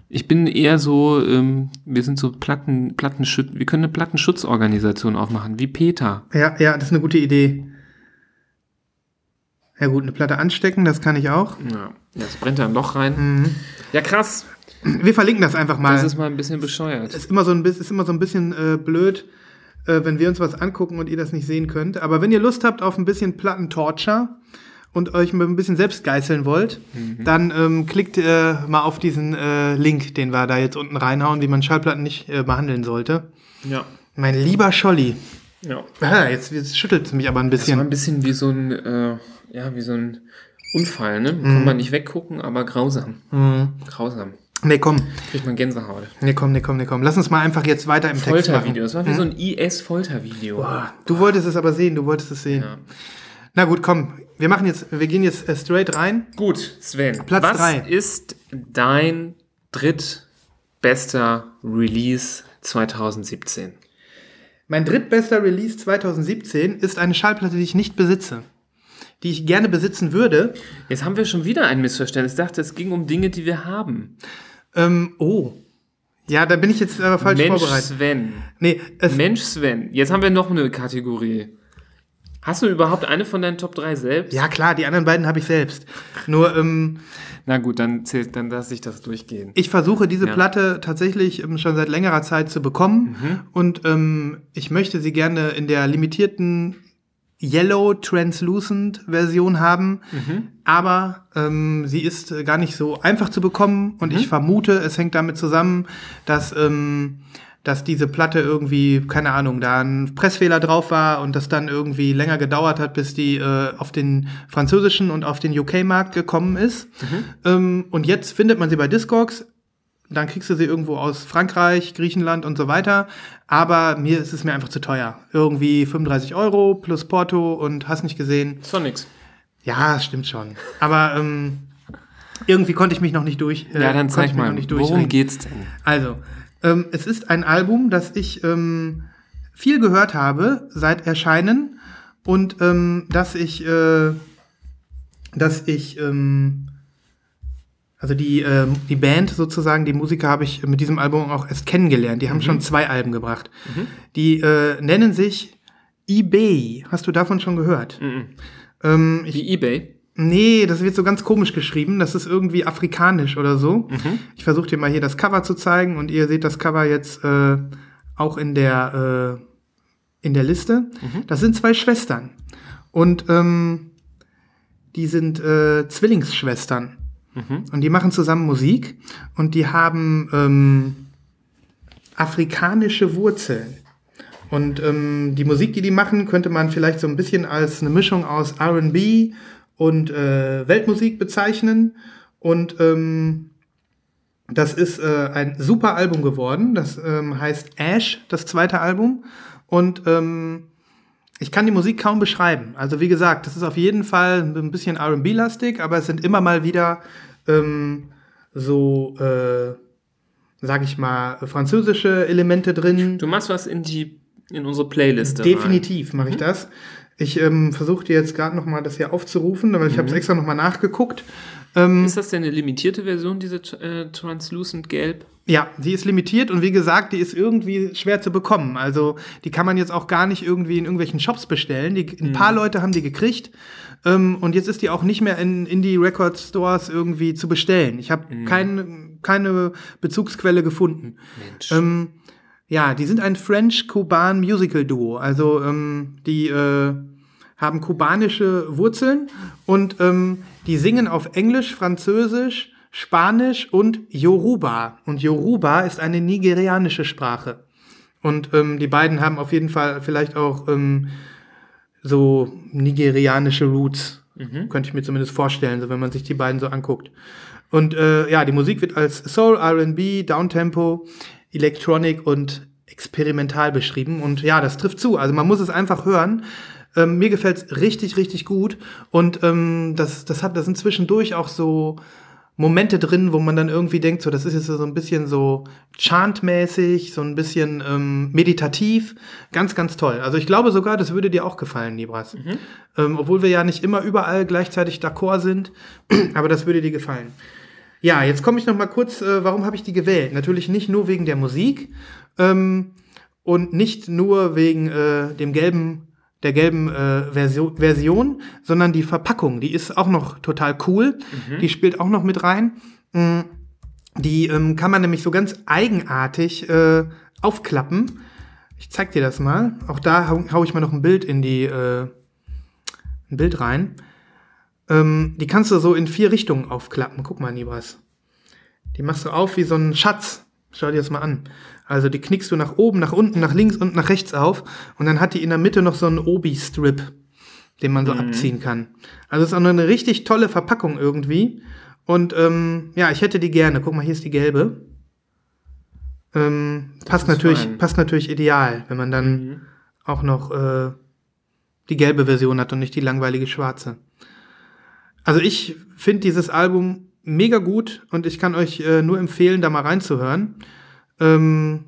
Ich bin eher so, ähm, wir sind so Platten, Plattenschutz, wir können eine Plattenschutzorganisation aufmachen, wie Peter. Ja, ja, das ist eine gute Idee. Ja gut, eine Platte anstecken, das kann ich auch. Ja, jetzt brennt da ein Loch rein. Mhm. Ja, krass. Wir verlinken das einfach mal. Das ist mal ein bisschen bescheuert. ist immer so ein bisschen, ist immer so ein bisschen äh, blöd, äh, wenn wir uns was angucken und ihr das nicht sehen könnt. Aber wenn ihr Lust habt auf ein bisschen Plattentorture und euch ein bisschen selbst geißeln wollt, dann ähm, klickt äh, mal auf diesen äh, Link, den wir da jetzt unten reinhauen, wie man Schallplatten nicht äh, behandeln sollte. Ja. Mein lieber Scholli. Ja. Ah, jetzt, jetzt schüttelt es mich aber ein Das war bisschen. ein bisschen wie so ein, äh, ja, wie so ein Unfall, ne? Kann man nicht weggucken, aber grausam. Mhm. Grausam. Nee, komm. Kriegt man Gänsehaut. Nee, komm, nee, komm, nee, komm. Lass uns mal einfach jetzt weiter im Text machen. Foltervideo. Das war wie so ein IS-Foltervideo. Boah, Du wolltest es aber sehen, du wolltest es sehen. Ja. Na gut, komm. Wir machen jetzt, wir gehen jetzt äh, straight rein. Gut, Sven. Platz was drei. ist dein drittbester Release 2017? Mein drittbester Release 2017 ist eine Schallplatte, die ich nicht besitze. Die ich gerne besitzen würde. Jetzt haben wir schon wieder ein Missverständnis. Ich dachte, es ging um Dinge, die wir haben. Ähm, oh. Ja, da bin ich jetzt aber falsch Mensch vorbereitet. Sven. Nee, Mensch Sven. Jetzt haben wir noch eine Kategorie. Hast du überhaupt eine von deinen Top 3 selbst? Ja, klar, die anderen beiden habe ich selbst. Nur, ähm, Na gut, dann zählt, dann lasse ich das durchgehen. ich versuche diese Ja. Platte tatsächlich ähm, schon seit längerer Zeit zu bekommen. Und ähm, ich möchte sie gerne in der limitierten Yellow Translucent Version haben. Aber ähm, sie ist äh, gar nicht so einfach zu bekommen. Und ich vermute, es hängt damit zusammen, dass, ähm, dass diese Platte irgendwie, keine Ahnung, da ein Pressfehler drauf war und das dann irgendwie länger gedauert hat, bis die äh, auf den französischen und auf den UK-Markt gekommen ist. Ähm, und jetzt findet man sie bei Discogs. Dann kriegst du sie irgendwo aus Frankreich, Griechenland und so weiter. Aber mir ist es mir einfach zu teuer. Irgendwie 35 Euro plus Porto und hast nicht gesehen. Ist doch nix. Ja, stimmt schon. Aber ähm, irgendwie konnte ich mich noch nicht durch. äh, Ja, dann zeig mal, noch nicht worum geht's denn? Also, ähm, es ist ein Album, das ich ähm, viel gehört habe seit Erscheinen und ähm, dass ich, äh, dass ich, ähm, also die, ähm, die Band sozusagen, die Musiker habe ich mit diesem Album auch erst kennengelernt. Die haben schon zwei Alben gebracht. Die äh, nennen sich eBay. Hast du davon schon gehört? Ähm, ich, Wie Ebay. Nee, das wird so ganz komisch geschrieben. Das ist irgendwie afrikanisch oder so. Ich versuche dir mal hier das Cover zu zeigen und ihr seht das Cover jetzt äh, auch in der, äh, in der Liste. Das sind zwei Schwestern. Und ähm, die sind äh, Zwillingsschwestern. Und die machen zusammen Musik und die haben ähm, afrikanische Wurzeln. Und ähm, die Musik, die die machen, könnte man vielleicht so ein bisschen als eine Mischung aus RB und äh, Weltmusik bezeichnen. Und ähm, das ist äh, ein super Album geworden. Das ähm, heißt Ash, das zweite Album. Und ähm, ich kann die Musik kaum beschreiben. Also wie gesagt, das ist auf jeden Fall ein bisschen RB-lastig, aber es sind immer mal wieder ähm, so, äh, sag ich mal, französische Elemente drin. Du machst was in die in unsere Playliste. Definitiv mache ich das. Ich ähm, versuche dir jetzt gerade noch mal das hier aufzurufen, weil ich habe es extra noch mal nachgeguckt. Rein. Ist das denn eine limitierte Version, diese äh, Translucent Gelb? Ja, die ist limitiert und wie gesagt, die ist irgendwie schwer zu bekommen. Also die kann man jetzt auch gar nicht irgendwie in irgendwelchen Shops bestellen. Die, ein paar Leute haben die gekriegt ähm, und jetzt ist die auch nicht mehr in Indie Record Stores irgendwie zu bestellen. Ich habe kein, keine Bezugsquelle gefunden. Mensch. Ähm, ja, die sind ein French-Kuban Musical Duo. Also ähm, die äh, haben kubanische Wurzeln und ähm, die singen auf Englisch, Französisch, Spanisch und Yoruba. Und Yoruba ist eine nigerianische Sprache. Und ähm, die beiden haben auf jeden Fall vielleicht auch ähm, so nigerianische Roots. Könnte ich mir zumindest vorstellen, so wenn man sich die beiden so anguckt. Und äh, ja, die Musik wird als Soul, RB, Downtempo, Electronic und experimental beschrieben. Und ja, das trifft zu. Also man muss es einfach hören. Ähm, mir gefällt's richtig, richtig gut. Und ähm, das, das hat, das sind zwischendurch auch so Momente drin, wo man dann irgendwie denkt, so, das ist jetzt so ein bisschen so chantmäßig, so ein bisschen ähm, meditativ. Ganz, ganz toll. Also ich glaube sogar, das würde dir auch gefallen, Libras. Ähm, obwohl wir ja nicht immer überall gleichzeitig d'accord sind, aber das würde dir gefallen. Ja, jetzt komme ich noch mal kurz, äh, warum habe ich die gewählt? Natürlich nicht nur wegen der Musik ähm, und nicht nur wegen äh, dem gelben der gelben äh, Version, Version, sondern die Verpackung, die ist auch noch total cool. Die spielt auch noch mit rein. Mm, Die ähm, kann man nämlich so ganz eigenartig äh, aufklappen. Ich zeig dir das mal. Auch da hau, hau ich mal noch ein Bild in die äh, ein Bild rein. Ähm, die kannst du so in vier Richtungen aufklappen. Guck mal, Nibras. Die machst du auf wie so ein Schatz. Schau dir das mal an. Also die knickst du nach oben, nach unten, nach links und nach rechts auf. Und dann hat die in der Mitte noch so einen Obi-Strip, den man so abziehen kann. Also es ist auch noch eine richtig tolle Verpackung irgendwie. Und ähm, ja, ich hätte die gerne. Guck mal, hier ist die gelbe. Ähm, passt, natürlich, fein. passt natürlich ideal, wenn man dann auch noch äh, die gelbe Version hat und nicht die langweilige schwarze. Also ich finde dieses Album mega gut und ich kann euch äh, nur empfehlen, da mal reinzuhören. Ähm,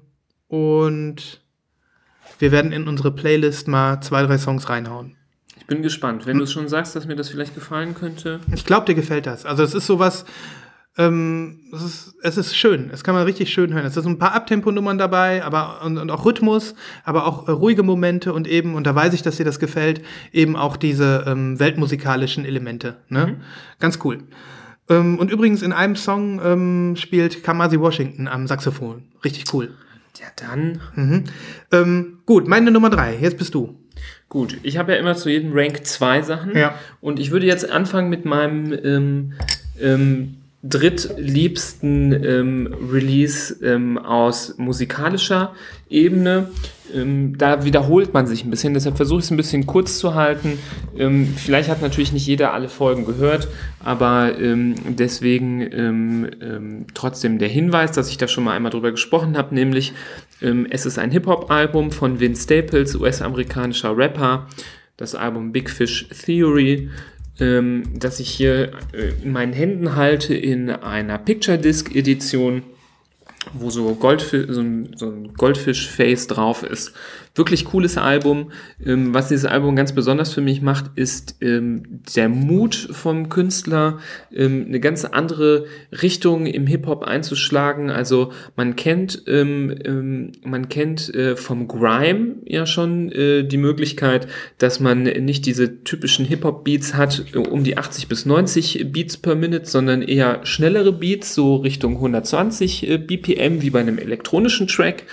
und wir werden in unsere Playlist mal zwei, drei Songs reinhauen. Ich bin gespannt. Wenn du es schon sagst, dass mir das vielleicht gefallen könnte. Ich glaube, dir gefällt das. Also es ist sowas, ähm, es, ist, es ist schön. Es kann man richtig schön hören. Es sind ein paar Abtempo-Nummern dabei, aber und, und auch Rhythmus, aber auch äh, ruhige Momente und eben, und da weiß ich, dass dir das gefällt, eben auch diese ähm, weltmusikalischen Elemente. Ne? Mhm. Ganz cool. Ähm, und übrigens in einem Song ähm, spielt Kamasi Washington am Saxophon. Richtig cool. Ja, dann. Mhm. Ähm, gut, meine Nummer drei. Jetzt bist du. Gut, ich habe ja immer zu jedem Rank zwei Sachen. Ja. Und ich würde jetzt anfangen mit meinem ähm, ähm, drittliebsten ähm, Release ähm, aus musikalischer Ebene. Ähm, da wiederholt man sich ein bisschen, deshalb versuche ich es ein bisschen kurz zu halten. Ähm, vielleicht hat natürlich nicht jeder alle Folgen gehört, aber ähm, deswegen ähm, trotzdem der Hinweis, dass ich da schon mal einmal drüber gesprochen habe, nämlich es ist ein Hip-Hop-Album von Vince Staples, US-amerikanischer Rapper, das Album Big Fish Theory ähm, das ich hier äh, in meinen Händen halte in einer Picture Disc Edition, wo so, Goldfi so ein, so ein Goldfisch-Face drauf ist. Wirklich cooles Album. Ähm, was dieses Album ganz besonders für mich macht, ist ähm, der Mut vom Künstler, ähm, eine ganz andere Richtung im Hip-Hop einzuschlagen. Also man kennt, ähm, ähm, man kennt äh, vom Grime ja schon äh, die Möglichkeit, dass man nicht diese typischen Hip-Hop-Beats hat, äh, um die 80 bis 90 Beats per Minute, sondern eher schnellere Beats, so Richtung 120 äh, BPM, wie bei einem elektronischen Track.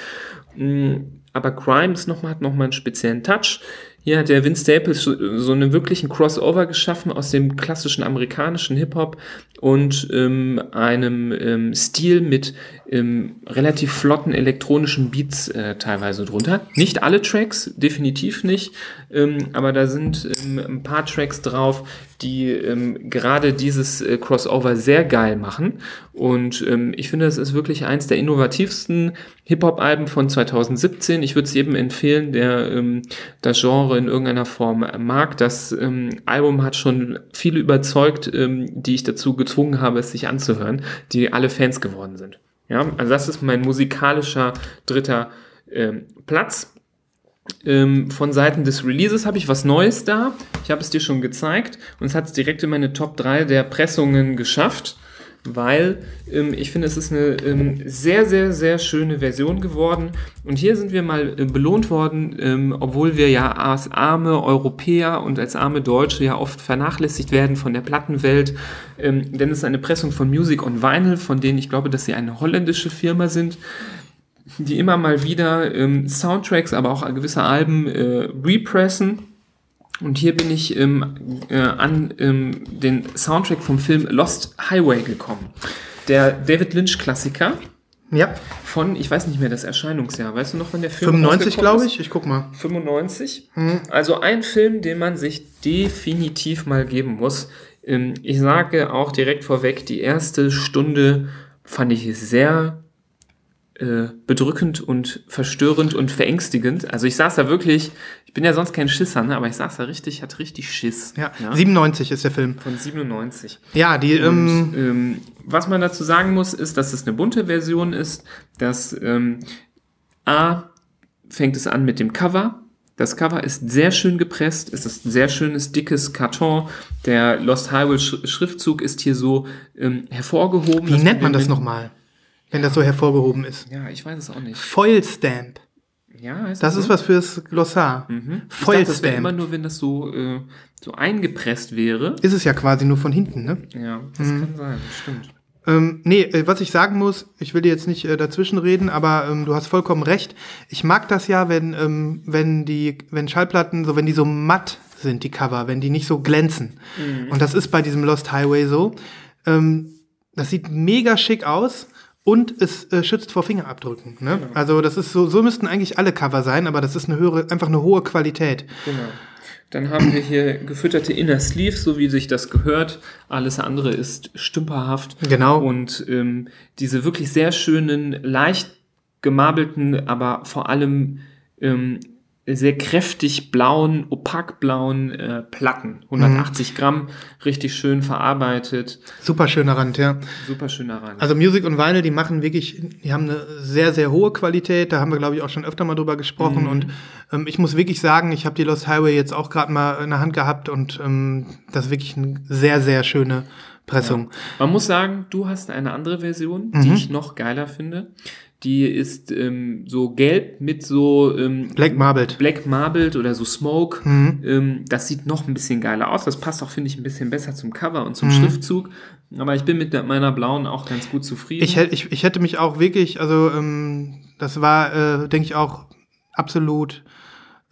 Mm, aber Crimes noch hat nochmal einen speziellen Touch. Hier hat der Vince Staples so, so einen wirklichen Crossover geschaffen aus dem klassischen amerikanischen Hip-Hop und ähm, einem ähm, Stil mit ähm, relativ flotten elektronischen Beats äh, teilweise drunter. Nicht alle Tracks, definitiv nicht, ähm, aber da sind ähm, ein paar Tracks drauf, die ähm, gerade dieses äh, Crossover sehr geil machen. Und ähm, ich finde, es ist wirklich eins der innovativsten Hip-Hop-Alben von 2017. Ich würde es jedem empfehlen, der ähm, das Genre in irgendeiner Form mag. Das ähm, Album hat schon viele überzeugt, ähm, die ich dazu gezwungen habe, es sich anzuhören, die alle Fans geworden sind. Ja, also das ist mein musikalischer dritter ähm, Platz. Ähm, von Seiten des Releases habe ich was Neues da. Ich habe es dir schon gezeigt und es hat es direkt in meine Top 3 der Pressungen geschafft, weil ähm, ich finde, es ist eine ähm, sehr, sehr, sehr schöne Version geworden. Und hier sind wir mal äh, belohnt worden, ähm, obwohl wir ja als arme Europäer und als arme Deutsche ja oft vernachlässigt werden von der Plattenwelt. Ähm, denn es ist eine Pressung von Music on Vinyl, von denen ich glaube, dass sie eine holländische Firma sind die immer mal wieder ähm, Soundtracks, aber auch gewisse Alben äh, repressen. Und hier bin ich ähm, äh, an ähm, den Soundtrack vom Film Lost Highway gekommen. Der David Lynch-Klassiker Ja, von, ich weiß nicht mehr das Erscheinungsjahr, weißt du noch, wann der Film 95 rausgekommen glaube ich. Ich guck mal. 95. Also ein Film, den man sich definitiv mal geben muss. Ähm, Ich sage auch direkt vorweg, die erste Stunde fand ich sehr äh, bedrückend und verstörend und verängstigend. Also ich saß da wirklich, ich bin ja sonst kein Schisser, ne, aber ich saß da richtig, hatte richtig Schiss. Ja, 97 ist der Film. Von 97. Ja, die, ähm, Und, ähm, was man dazu sagen muss, ist, dass es eine bunte Version ist, dass ähm, A fängt es an mit dem Cover. Das Cover ist sehr schön gepresst, es ist ein sehr schönes, dickes Karton. Der Lost Highway Sch Schriftzug ist hier so ähm, hervorgehoben. wie nennt man das nochmal, wenn das so hervorgehoben ist? Ja, ich weiß es auch nicht. Foil Stamp. Ja, heißt Das so? ist was fürs Glossar. Mhm. Ich Foil dachte, das wäre immer nur, wenn das so, äh, so eingepresst wäre. Ist es ja quasi nur von hinten, ne? Ja, das Mhm. kann sein, das stimmt. Ähm, nee, äh, was ich sagen muss, ich will dir jetzt nicht äh, dazwischen reden, aber ähm, du hast vollkommen recht. Ich mag das ja, wenn, ähm, wenn die, wenn Schallplatten, so wenn die so matt sind, die Cover, wenn die nicht so glänzen. Und das ist bei diesem Lost Highway so. Ähm, das sieht mega schick aus und es äh, schützt vor Fingerabdrücken. Ne? Also das ist so, so müssten eigentlich alle Cover sein, aber das ist eine höhere, einfach eine hohe Qualität. Genau. Dann haben wir hier gefütterte Inner Sleeves, so wie sich das gehört. Alles andere ist stümperhaft. Genau. Und ähm, diese wirklich sehr schönen, leicht gemabelten, aber vor allem ähm, sehr kräftig blauen, opakblauen äh, Platten. 180 Gramm, richtig schön verarbeitet. Super schöner Rand, ja. Super schöner Rand. Also Music und Vinyl, die machen wirklich, die haben eine sehr, sehr hohe Qualität. Da haben wir, glaube ich, auch schon öfter mal drüber gesprochen. Und ähm, ich muss wirklich sagen, ich habe die Lost Highway jetzt auch gerade mal in der Hand gehabt und ähm, das ist wirklich eine sehr, sehr schöne Pressung. Man muss sagen, du hast eine andere Version, Mhm. die ich noch geiler finde. Die ist ähm, so gelb mit so ähm, Black Marbled. Black Marbled oder so Smoke. Mhm. Ähm, das sieht noch ein bisschen geiler aus. Das passt auch, finde ich, ein bisschen besser zum Cover und Mhm. zum Schriftzug. Aber ich bin mit meiner blauen auch ganz gut zufrieden. Ich, hätt- ich, ich hätte mich auch wirklich, also ähm, das war, äh, denke ich, auch absolut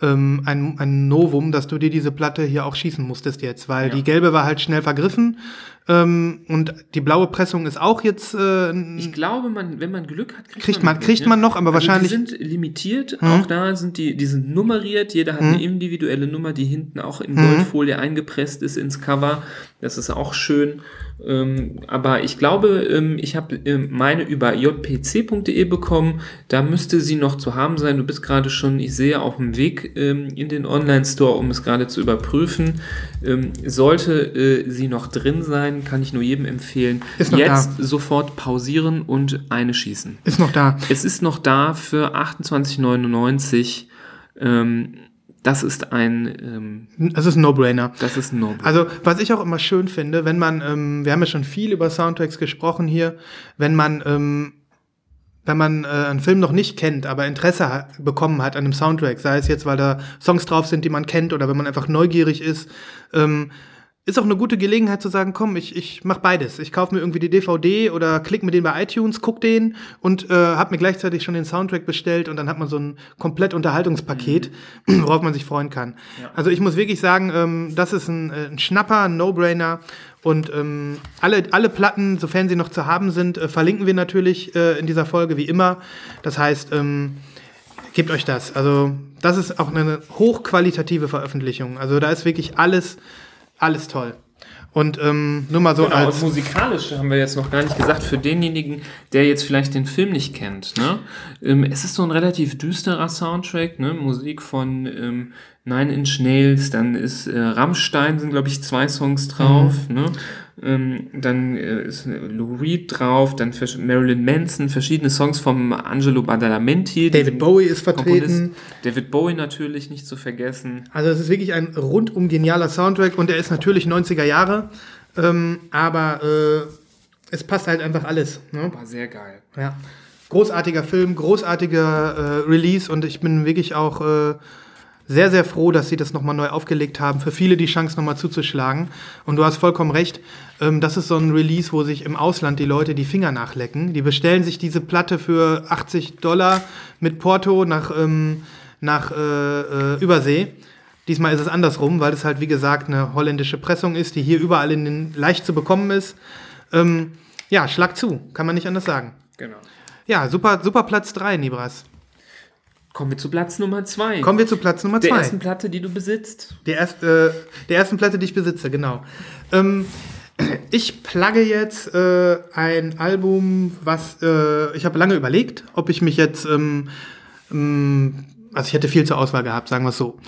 ähm, ein, ein Novum, dass du dir diese Platte hier auch schießen musstest jetzt, weil Ja. die gelbe war halt schnell vergriffen ähm, und die blaue Pressung ist auch jetzt äh, Ich glaube, man, wenn man Glück hat, kriegt, Kriegt man, man- kriegt man noch, aber also wahrscheinlich- Die sind limitiert, Mhm. auch da sind die, die sind nummeriert. Jeder hat eine individuelle Nummer, die hinten auch in Goldfolie eingepresst ist ins Cover. Das ist auch schön. Ähm, aber ich glaube, ähm, ich habe ähm, meine über jpc.de bekommen. Da müsste sie noch zu haben sein. Du bist gerade schon, ich sehe, auf dem Weg ähm, in den Online-Store, um es gerade zu überprüfen. Ähm, sollte äh, sie noch drin sein, kann ich nur jedem empfehlen. Ist noch Jetzt sofort pausieren und eine schießen. ist noch da. Es ist noch da für 28,99. Ähm, das ist ein, ähm, Das ist ein No-Brainer. das ist ein no Also, was ich auch immer schön finde, wenn man, ähm, wir haben ja schon viel über Soundtracks gesprochen hier, wenn man, ähm, wenn man äh, einen Film noch nicht kennt, aber Interesse ha bekommen hat an einem Soundtrack, sei es jetzt, weil da Songs drauf sind, die man kennt, oder wenn man einfach neugierig ist, ähm, ist auch eine gute Gelegenheit zu sagen, komm, ich, ich mach beides. Ich kaufe mir irgendwie die DVD oder klick mir den bei iTunes, guck den und äh, hab mir gleichzeitig schon den Soundtrack bestellt und dann hat man so ein komplett Unterhaltungspaket, worauf man sich freuen kann. Also ich muss wirklich sagen, ähm, das ist ein, äh, ein Schnapper, ein No-Brainer. Und ähm, alle, alle Platten, sofern sie noch zu haben sind, äh, verlinken wir natürlich äh, in dieser Folge wie immer. Das heißt, ähm, gebt euch das. Also das ist auch eine hochqualitative Veröffentlichung. Also da ist wirklich alles, alles toll. Und ähm, nur mal so Genau, als musikalisch haben wir jetzt noch gar nicht gesagt, für denjenigen, der jetzt vielleicht den Film nicht kennt. Ne? Ähm, es ist so ein relativ düsterer Soundtrack, ne? Musik von ähm, Nine Inch Nails, dann ist äh, Rammstein, sind glaube ich zwei Songs drauf. Mhm. Ne? Ähm, dann äh, ist äh, Lou Reed drauf, dann Marilyn Manson, verschiedene Songs vom Angelo Badalamenti. David Bowie ist Komponist. vertreten. David Bowie natürlich nicht zu vergessen. Also es ist wirklich ein rundum genialer Soundtrack und er ist natürlich 90er Jahre, ähm, aber äh, es passt halt einfach alles. Ne? War sehr geil. Ja. Großartiger Film, großartiger äh, Release und ich bin wirklich auch äh, sehr, sehr froh, dass sie das nochmal neu aufgelegt haben. Für viele die Chance nochmal zuzuschlagen. Und du hast vollkommen recht, ähm, das ist so ein Release, wo sich im Ausland die Leute die Finger nachlecken. Die bestellen sich diese Platte für 80 Dollar mit Porto nach, ähm, nach äh, äh, Übersee. Diesmal ist es andersrum, weil es halt, wie gesagt, eine holländische Pressung ist, die hier überall in den, leicht zu bekommen ist. Ähm, ja, schlag zu, kann man nicht anders sagen. Genau. Ja, super, super Platz 3, Nibras. Kommen wir zu Platz Nummer zwei. Kommen wir zu Platz Nummer der 2. ersten Platte, die du besitzt. Der, erst, äh, der ersten Platte, die ich besitze, genau. Ähm, ich plugge jetzt äh, ein Album, was äh, ich habe lange überlegt, ob ich mich jetzt, ähm, ähm, also ich hätte viel zur Auswahl gehabt, sagen wir es so.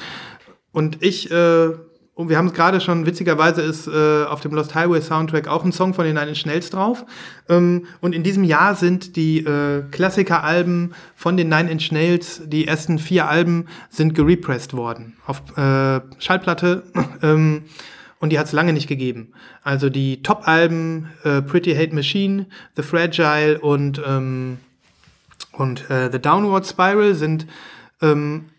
Und ich, äh, und wir haben es gerade schon, witzigerweise ist äh, auf dem Lost Highway Soundtrack auch ein Song von den Nine Schnells drauf. Ähm, und in diesem Jahr sind die äh, Klassiker-Alben von den Nine Inch Nails, die ersten vier Alben, sind gerepressed worden auf äh, Schallplatte. ähm, und die hat es lange nicht gegeben. Also die Top-Alben, äh, Pretty Hate Machine, The Fragile und, ähm, und äh, The Downward Spiral sind ähm, äh,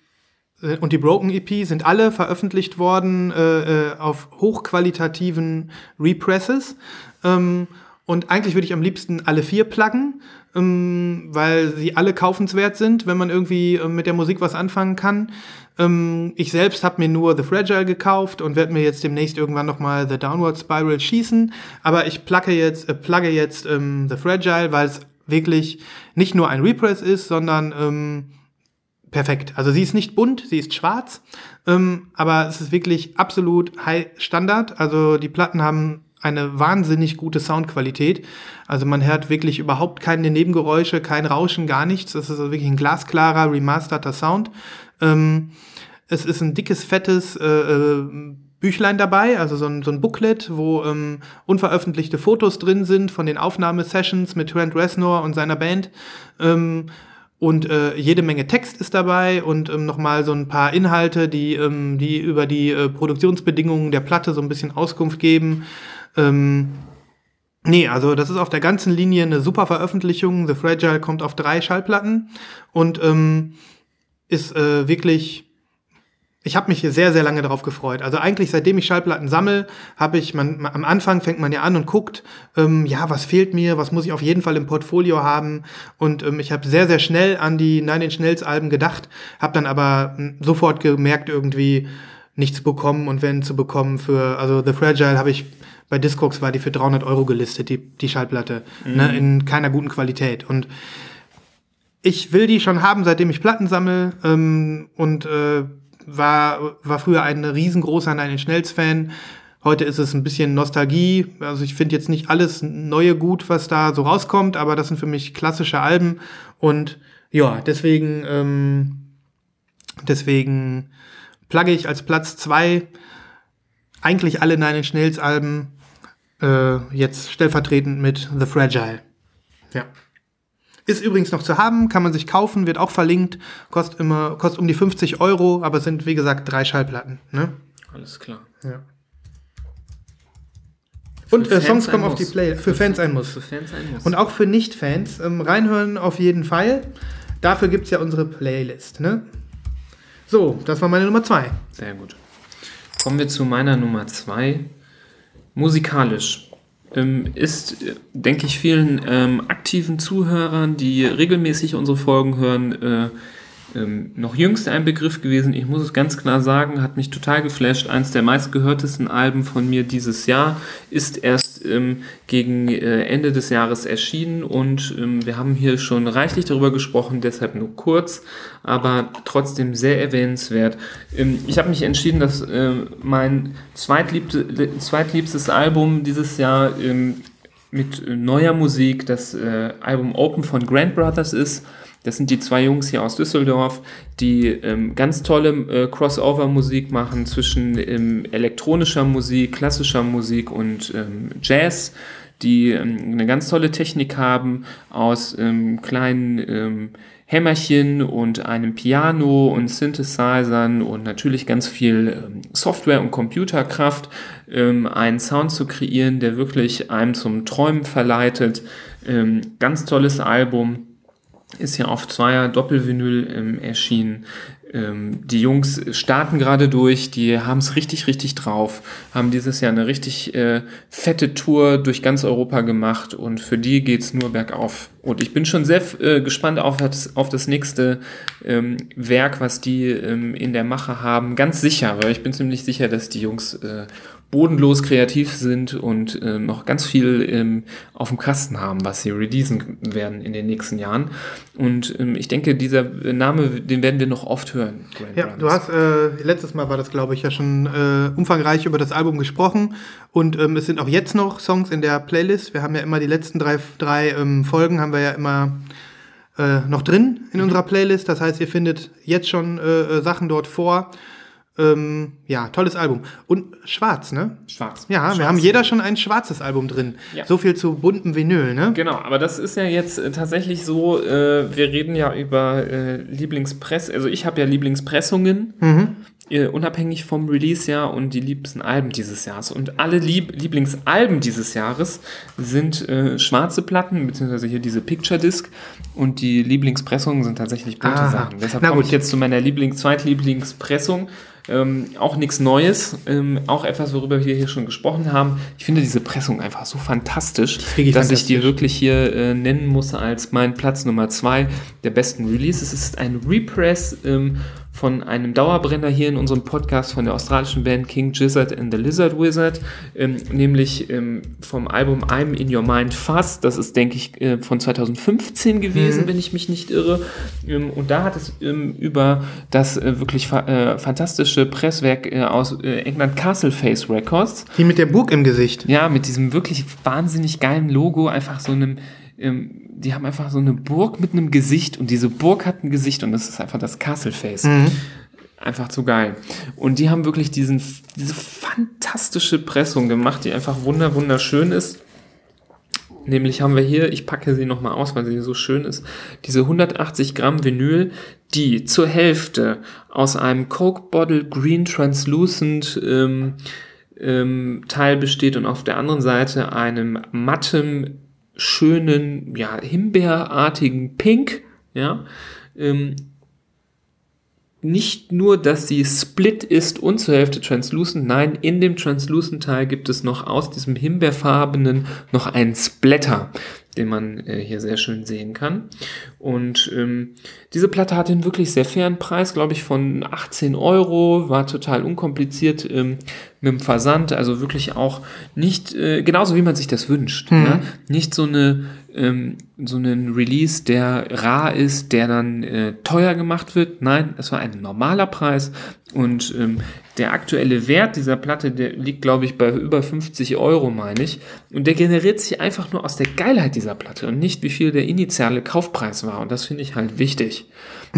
und die Broken EP sind alle veröffentlicht worden äh, äh, auf hochqualitativen Represses. Ähm, und eigentlich würde ich am liebsten alle vier pluggen, ähm, weil sie alle kaufenswert sind, wenn man irgendwie äh, mit der Musik was anfangen kann. Ähm, ich selbst habe mir nur The Fragile gekauft und werde mir jetzt demnächst irgendwann noch mal The Downward Spiral schießen. Aber ich plugge jetzt, äh, plugge jetzt ähm, The Fragile, weil es wirklich nicht nur ein Repress ist, sondern ähm, perfekt. Also sie ist nicht bunt, sie ist schwarz, ähm, aber es ist wirklich absolut High Standard. Also die Platten haben eine wahnsinnig gute Soundqualität. Also man hört wirklich überhaupt keine Nebengeräusche, kein Rauschen, gar nichts. Das ist also wirklich ein glasklarer, remasterter Sound. Ähm, es ist ein dickes, fettes äh, äh, Büchlein dabei, also so ein, so ein Booklet, wo ähm, unveröffentlichte Fotos drin sind von den Aufnahmesessions mit Trent Reznor und seiner Band. Ähm, und äh, jede Menge Text ist dabei und ähm, nochmal so ein paar Inhalte, die, ähm, die über die äh, Produktionsbedingungen der Platte so ein bisschen Auskunft geben. Ähm, Nee, also das ist auf der ganzen Linie eine super Veröffentlichung. The Fragile kommt auf drei Schallplatten und ähm, ist äh, wirklich. Ich habe mich hier sehr, sehr lange darauf gefreut. Also eigentlich, seitdem ich Schallplatten sammle, habe ich, man, am Anfang fängt man ja an und guckt, ähm, ja, was fehlt mir, was muss ich auf jeden Fall im Portfolio haben. Und ähm, ich habe sehr, sehr schnell an die Nine Inch Nails Alben gedacht, habe dann aber m, sofort gemerkt, irgendwie nichts bekommen und wenn zu bekommen für, also The Fragile habe ich bei Discogs war die für 300 Euro gelistet, die, die Schallplatte, ne, in keiner guten Qualität. Und ich will die schon haben, seitdem ich Platten sammle ähm, und äh, war, war früher ein riesengroßer Nine Inch Nails Fan. Heute ist es ein bisschen Nostalgie. Also ich finde jetzt nicht alles neue gut, was da so rauskommt, aber das sind für mich klassische Alben und ja, deswegen ähm, deswegen plugge ich als Platz zwei eigentlich alle Nine Inch Nails Alben äh, jetzt stellvertretend mit The Fragile. Ja. Ist übrigens noch zu haben, kann man sich kaufen, wird auch verlinkt, kostet immer, kostet um die 50 Euro, aber es sind wie gesagt drei Schallplatten. Ne? Alles klar. Ja. Und Für äh, Fans Songs kommen auf die Play für Fans ein Muss. Für Fans ein Muss. Und auch für Nicht-Fans, ähm, reinhören auf jeden Fall. Dafür gibt's ja unsere Playlist. Ne? So, das war meine Nummer zwei. Sehr gut. Kommen wir zu meiner Nummer zwei. Musikalisch ist, äh, denke ich, vielen ähm, aktiven Zuhörern, die regelmäßig unsere Folgen hören, äh, ähm, noch jüngst ein Begriff gewesen. Ich muss es ganz klar sagen, hat mich total geflasht. Eins der meistgehörtesten Alben von mir dieses Jahr ist erst ähm, gegen äh, Ende des Jahres erschienen und ähm, wir haben hier schon reichlich darüber gesprochen, deshalb nur kurz, aber trotzdem sehr erwähnenswert. Ähm, ich habe mich entschieden, dass äh, mein zweitliebte, zweitliebstes Album dieses Jahr ähm, mit neuer Musik das äh, Album Open von Grand Brothers ist. Das sind die zwei Jungs hier aus Düsseldorf, die ähm, ganz tolle äh, Crossover-Musik machen zwischen ähm, elektronischer Musik, klassischer Musik und ähm, Jazz, die ähm, eine ganz tolle Technik haben aus ähm, kleinen ähm, Hämmerchen und einem Piano und Synthesizern und natürlich ganz viel Software und Computerkraft, einen Sound zu kreieren, der wirklich einem zum Träumen verleitet. Ganz tolles Album ist ja auf zweier Doppelvinyl ähm, erschienen. Ähm, die Jungs starten gerade durch, die haben es richtig, richtig drauf, haben dieses Jahr eine richtig äh, fette Tour durch ganz Europa gemacht und für die geht's nur bergauf. Und ich bin schon sehr äh, gespannt auf das, auf das nächste ähm, Werk, was die ähm, in der Mache haben. Ganz sicher, weil ich bin ziemlich sicher, dass die Jungs äh, bodenlos kreativ sind und äh, noch ganz viel ähm, auf dem Kasten haben, was sie releasen werden in den nächsten Jahren. Und ähm, ich denke, dieser Name, den werden wir noch oft hören. Grand Ja, Brothers. du hast, äh, letztes Mal war das, glaube ich, ja schon äh, umfangreich über das Album gesprochen. Und ähm, es sind auch jetzt noch Songs in der Playlist. Wir haben ja immer die letzten drei, drei ähm, Folgen, haben wir ja immer äh, noch drin in unserer Playlist. Das heißt, ihr findet jetzt schon äh, äh, Sachen dort vor. Ähm, ja, tolles Album. Und schwarz, ne? Schwarz. Ja, Schwarz. wir haben jeder schon ein schwarzes Album drin. Ja. So viel zu buntem Vinyl, ne? Genau, aber das ist ja jetzt äh, tatsächlich so, äh, wir reden ja über äh, Lieblingspress, also ich habe ja Lieblingspressungen, äh, unabhängig vom Release-Jahr und die liebsten Alben dieses Jahres. Und alle Lieb Lieblingsalben dieses Jahres sind äh, schwarze Platten, beziehungsweise hier diese Picture Disc und die Lieblingspressungen sind tatsächlich bunte Aha. Sachen. Deshalb komme ich jetzt zu meiner Lieblings Zweitlieblingspressung. Ähm, auch nichts Neues, ähm, auch etwas, worüber wir hier schon gesprochen haben. Ich finde diese Pressung einfach so fantastisch, wirklich dass ich die fantastisch. wirklich hier äh, nennen muss als mein Platz Nummer zwei der besten Releases. Es ist ein Repress ähm, von einem Dauerbrenner hier in unserem Podcast von der australischen Band King Gizzard and the Lizard Wizard, ähm, nämlich ähm, vom Album I'm in Your Mind Fast. Das ist, denke ich, äh, von 2015 gewesen, wenn ich mich nicht irre. Ähm, und da hat es ähm, über das äh, wirklich fa äh, fantastische Presswerk äh, aus äh, England Castleface Records Die mit der Burg im Gesicht. ja, mit diesem wirklich wahnsinnig geilen Logo, einfach so einem, ähm, die haben einfach so eine Burg mit einem Gesicht und diese Burg hat ein Gesicht und das ist einfach das Castle Face. Einfach zu geil. Und die haben wirklich diesen, diese fantastische Pressung gemacht, die einfach wunder, wunderschön ist. Nämlich haben wir hier, ich packe sie nochmal aus, weil sie so schön ist, diese 180 Gramm Vinyl, die zur Hälfte aus einem Coke Bottle Green Translucent ähm, ähm, Teil besteht und auf der anderen Seite einem mattem, schönen, ja, himbeerartigen Pink, ja, ähm, nicht nur, dass sie split ist und zur Hälfte translucent, nein, in dem translucent Teil gibt es noch aus diesem himbeerfarbenen noch einen Splatter den man äh, hier sehr schön sehen kann. Und ähm, diese Platte hat einen wirklich sehr fairen Preis, glaube ich, von 18 Euro, war total unkompliziert ähm, mit dem Versand, also wirklich auch nicht, äh, genauso wie man sich das wünscht. Mhm. Ja? Nicht so eine ähm, so einen Release, der rar ist, der dann äh, teuer gemacht wird. Nein, es war ein normaler Preis und ähm, der aktuelle Wert dieser Platte, der liegt, glaube ich, bei über 50 Euro, meine ich. Und der generiert sich einfach nur aus der Geilheit dieser Platte und nicht, wie viel der initiale Kaufpreis war. Und das finde ich halt wichtig.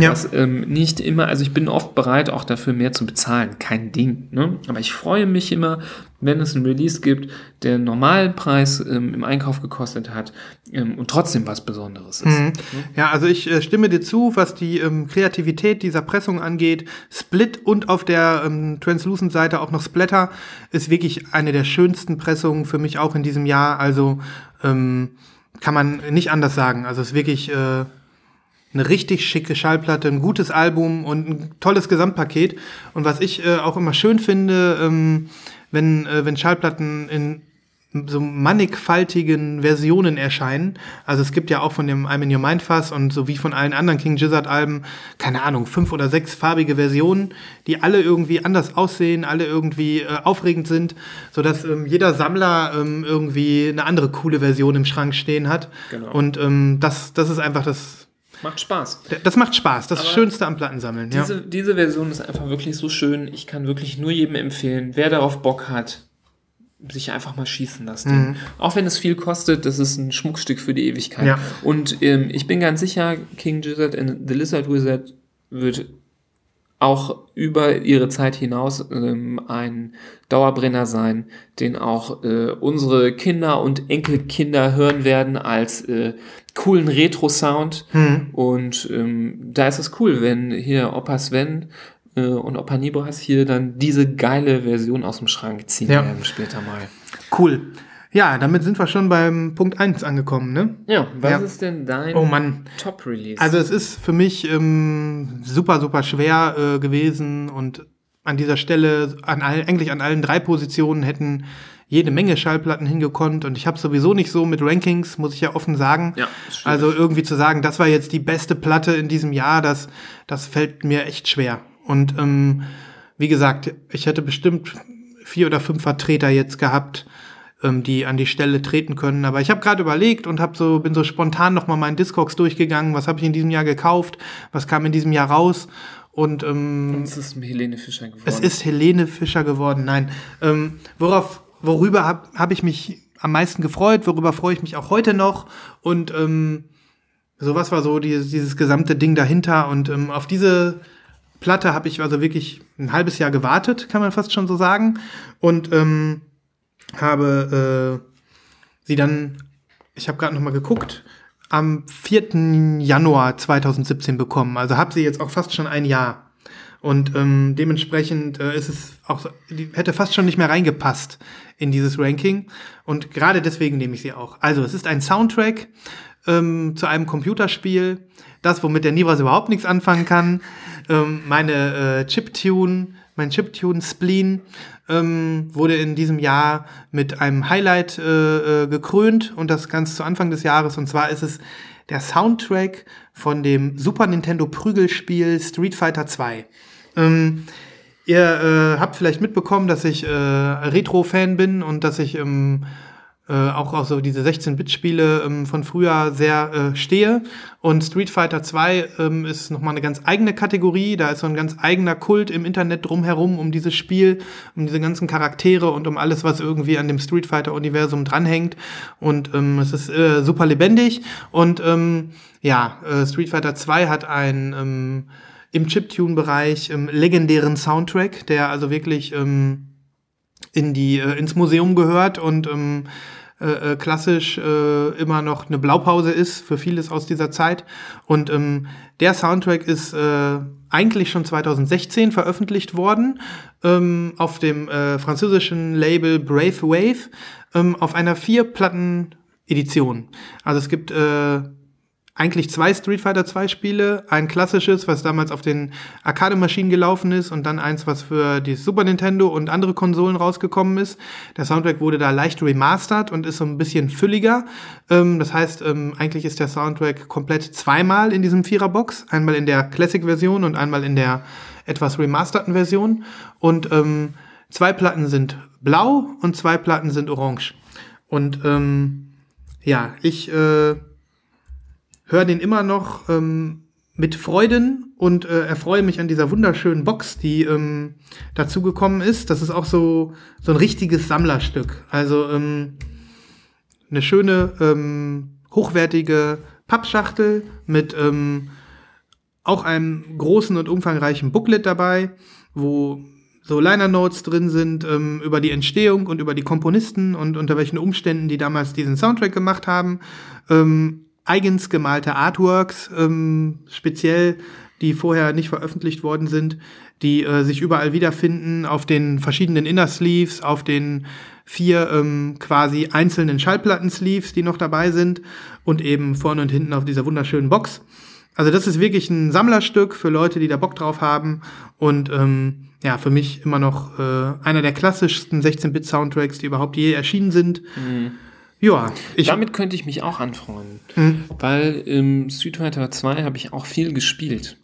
Ja. Dass, ähm, nicht immer, also ich bin oft bereit, auch dafür mehr zu bezahlen. Kein Ding. Ne? Aber ich freue mich immer, wenn es einen Release gibt, der einen normalen Preis ähm, im Einkauf gekostet hat ähm, und trotzdem was Besonderes ist. Mhm. Ja, also ich äh, stimme dir zu, was die ähm, Kreativität dieser Pressung angeht. Split und auf der ähm, Translucent-Seite auch noch Splatter ist wirklich eine der schönsten Pressungen für mich auch in diesem Jahr. Also ähm, kann man nicht anders sagen. Also es ist wirklich äh, eine richtig schicke Schallplatte, ein gutes Album und ein tolles Gesamtpaket. Und was ich äh, auch immer schön finde, ähm, wenn, äh, wenn Schallplatten in so mannigfaltigen Versionen erscheinen. Also es gibt ja auch von dem I'm in Your Mind Fass und so wie von allen anderen King Gizzard Alben, keine Ahnung, fünf oder sechs farbige Versionen, die alle irgendwie anders aussehen, alle irgendwie äh, aufregend sind, sodass ähm, jeder Sammler ähm, irgendwie eine andere coole Version im Schrank stehen hat. Genau. Und ähm, das, das ist einfach das, Macht Spaß. Das macht Spaß. Das Aber Schönste am Plattensammeln. Diese, ja. diese Version ist einfach wirklich so schön. Ich kann wirklich nur jedem empfehlen, wer darauf Bock hat, sich einfach mal schießen lassen. Mhm. Auch wenn es viel kostet, das ist ein Schmuckstück für die Ewigkeit. Ja. Und ähm, ich bin ganz sicher, King Gizzard and the Lizard Wizard wird auch über ihre Zeit hinaus ähm, ein Dauerbrenner sein, den auch äh, unsere Kinder und Enkelkinder hören werden als äh, coolen Retro-Sound. Mhm. Und ähm, da ist es cool, wenn hier Opa Sven äh, und Opa Nibras hier dann diese geile Version aus dem Schrank ziehen ja. werden später mal. Cool. Ja, damit sind wir schon beim Punkt 1 angekommen, ne? Ja, was ja. ist denn dein oh Top-Release? Also es ist für mich ähm, super, super schwer äh, gewesen und an dieser Stelle, an all, eigentlich an allen drei Positionen hätten jede Menge Schallplatten hingekonnt und ich habe sowieso nicht so mit Rankings, muss ich ja offen sagen. Ja, also irgendwie zu sagen, das war jetzt die beste Platte in diesem Jahr, das, das fällt mir echt schwer. Und ähm, wie gesagt, ich hätte bestimmt vier oder fünf Vertreter jetzt gehabt, ähm, die an die Stelle treten können. Aber ich habe gerade überlegt und hab so, bin so spontan noch mal meinen Discogs durchgegangen. Was habe ich in diesem Jahr gekauft? Was kam in diesem Jahr raus? Und, ähm, und es ist Helene Fischer geworden. Es ist Helene Fischer geworden, nein. Ähm, worauf worüber habe hab ich mich am meisten gefreut, worüber freue ich mich auch heute noch. Und ähm, sowas war so dieses, dieses gesamte Ding dahinter. Und ähm, auf diese Platte habe ich also wirklich ein halbes Jahr gewartet, kann man fast schon so sagen. Und ähm, habe äh, sie dann, ich habe gerade noch mal geguckt, am 4. Januar 2017 bekommen. Also habe sie jetzt auch fast schon ein Jahr. Und ähm, dementsprechend äh, ist es auch, die hätte fast schon nicht mehr reingepasst in dieses Ranking. Und gerade deswegen nehme ich sie auch. Also es ist ein Soundtrack ähm, zu einem Computerspiel, das, womit der Nivas überhaupt nichts anfangen kann. Ähm, meine äh, Chiptune, mein Chiptune Spleen ähm, wurde in diesem Jahr mit einem Highlight äh, äh, gekrönt und das ganz zu Anfang des Jahres. Und zwar ist es der Soundtrack von dem Super Nintendo Prügelspiel Street Fighter 2. Ähm, ihr äh, habt vielleicht mitbekommen, dass ich äh, Retro-Fan bin und dass ich ähm, äh, auch auf so diese 16-Bit-Spiele ähm, von früher sehr äh, stehe. Und Street Fighter 2 ähm, ist nochmal eine ganz eigene Kategorie. Da ist so ein ganz eigener Kult im Internet drumherum um dieses Spiel, um diese ganzen Charaktere und um alles, was irgendwie an dem Street Fighter-Universum dranhängt. Und ähm, es ist äh, super lebendig. Und ähm, ja, äh, Street Fighter 2 hat ein ähm, im Chiptune-Bereich ähm, legendären Soundtrack, der also wirklich ähm, in die, äh, ins Museum gehört und ähm, äh, äh, klassisch äh, immer noch eine Blaupause ist für vieles aus dieser Zeit. Und ähm, der Soundtrack ist äh, eigentlich schon 2016 veröffentlicht worden ähm, auf dem äh, französischen Label Brave Wave ähm, auf einer Vier-Platten-Edition. Also es gibt äh, eigentlich zwei Street Fighter 2 Spiele, ein klassisches, was damals auf den Arcade-Maschinen gelaufen ist und dann eins, was für die Super Nintendo und andere Konsolen rausgekommen ist. Der Soundtrack wurde da leicht remastered und ist so ein bisschen fülliger. Ähm, das heißt, ähm, eigentlich ist der Soundtrack komplett zweimal in diesem Viererbox, einmal in der Classic-Version und einmal in der etwas remasterten Version. Und ähm, zwei Platten sind blau und zwei Platten sind orange. Und ähm, ja, ich äh, höre den immer noch ähm, mit Freuden und äh, erfreue mich an dieser wunderschönen Box, die ähm, dazu gekommen ist. Das ist auch so, so ein richtiges Sammlerstück. Also ähm, eine schöne, ähm, hochwertige Pappschachtel mit ähm, auch einem großen und umfangreichen Booklet dabei, wo so Liner Notes drin sind ähm, über die Entstehung und über die Komponisten und unter welchen Umständen die damals diesen Soundtrack gemacht haben. Ähm, eigens gemalte Artworks, ähm, speziell, die vorher nicht veröffentlicht worden sind, die äh, sich überall wiederfinden auf den verschiedenen Inner Sleeves, auf den vier ähm, quasi einzelnen Schallplatten-Sleeves, die noch dabei sind und eben vorne und hinten auf dieser wunderschönen Box. Also das ist wirklich ein Sammlerstück für Leute, die da Bock drauf haben und ähm, ja, für mich immer noch äh, einer der klassischsten 16-Bit-Soundtracks, die überhaupt je erschienen sind. Mhm. Ja, ich damit könnte ich mich auch anfreunden, mhm. weil im Street Fighter 2 habe ich auch viel gespielt.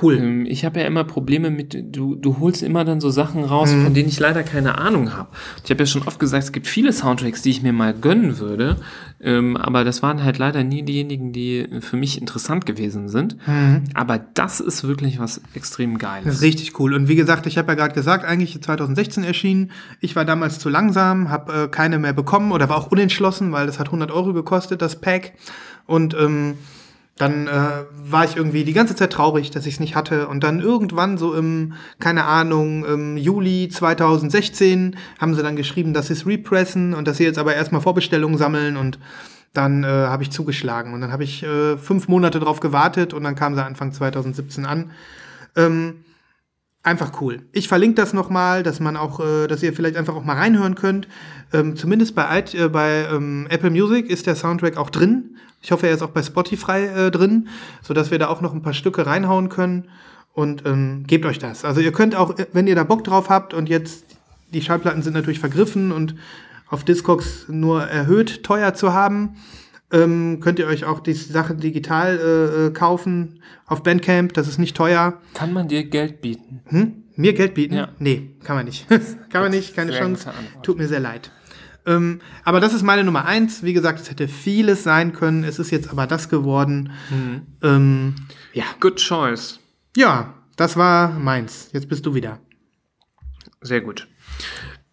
Cool. Ähm, ich habe ja immer Probleme mit, du, du holst immer dann so Sachen raus, mhm. von denen ich leider keine Ahnung habe. Ich habe ja schon oft gesagt, es gibt viele Soundtracks, die ich mir mal gönnen würde, ähm, aber das waren halt leider nie diejenigen, die für mich interessant gewesen sind. Mhm. Aber das ist wirklich was extrem Geiles. Richtig cool. Und wie gesagt, ich habe ja gerade gesagt, eigentlich 2016 erschienen. Ich war damals zu langsam, habe äh, keine mehr bekommen oder war auch unentschlossen, weil das hat 100 Euro gekostet, das Pack. Und ähm, dann äh, war ich irgendwie die ganze Zeit traurig, dass ich es nicht hatte. Und dann irgendwann so im, keine Ahnung, im Juli 2016 haben sie dann geschrieben, dass sie es repressen und dass sie jetzt aber erstmal Vorbestellungen sammeln und dann äh, habe ich zugeschlagen. Und dann habe ich äh, fünf Monate drauf gewartet und dann kam sie Anfang 2017 an. Ähm, einfach cool. Ich verlinke das nochmal, dass man auch, äh, dass ihr vielleicht einfach auch mal reinhören könnt. Ähm, zumindest bei, äh, bei ähm, Apple Music ist der Soundtrack auch drin. Ich hoffe, er ist auch bei Spotify äh, drin, so dass wir da auch noch ein paar Stücke reinhauen können. Und ähm, gebt euch das. Also ihr könnt auch, wenn ihr da Bock drauf habt und jetzt die Schallplatten sind natürlich vergriffen und auf Discogs nur erhöht teuer zu haben, ähm, könnt ihr euch auch die Sachen digital äh, äh, kaufen auf Bandcamp. Das ist nicht teuer. Kann man dir Geld bieten? Hm? Mir Geld bieten? Ja. Nee, kann man nicht. kann man nicht, keine Chance. Tut mir sehr leid. Ähm, aber das ist meine Nummer eins. Wie gesagt, es hätte vieles sein können. Es ist jetzt aber das geworden. Mhm. Ähm, ja. Good choice. Ja, das war meins. Jetzt bist du wieder. Sehr gut.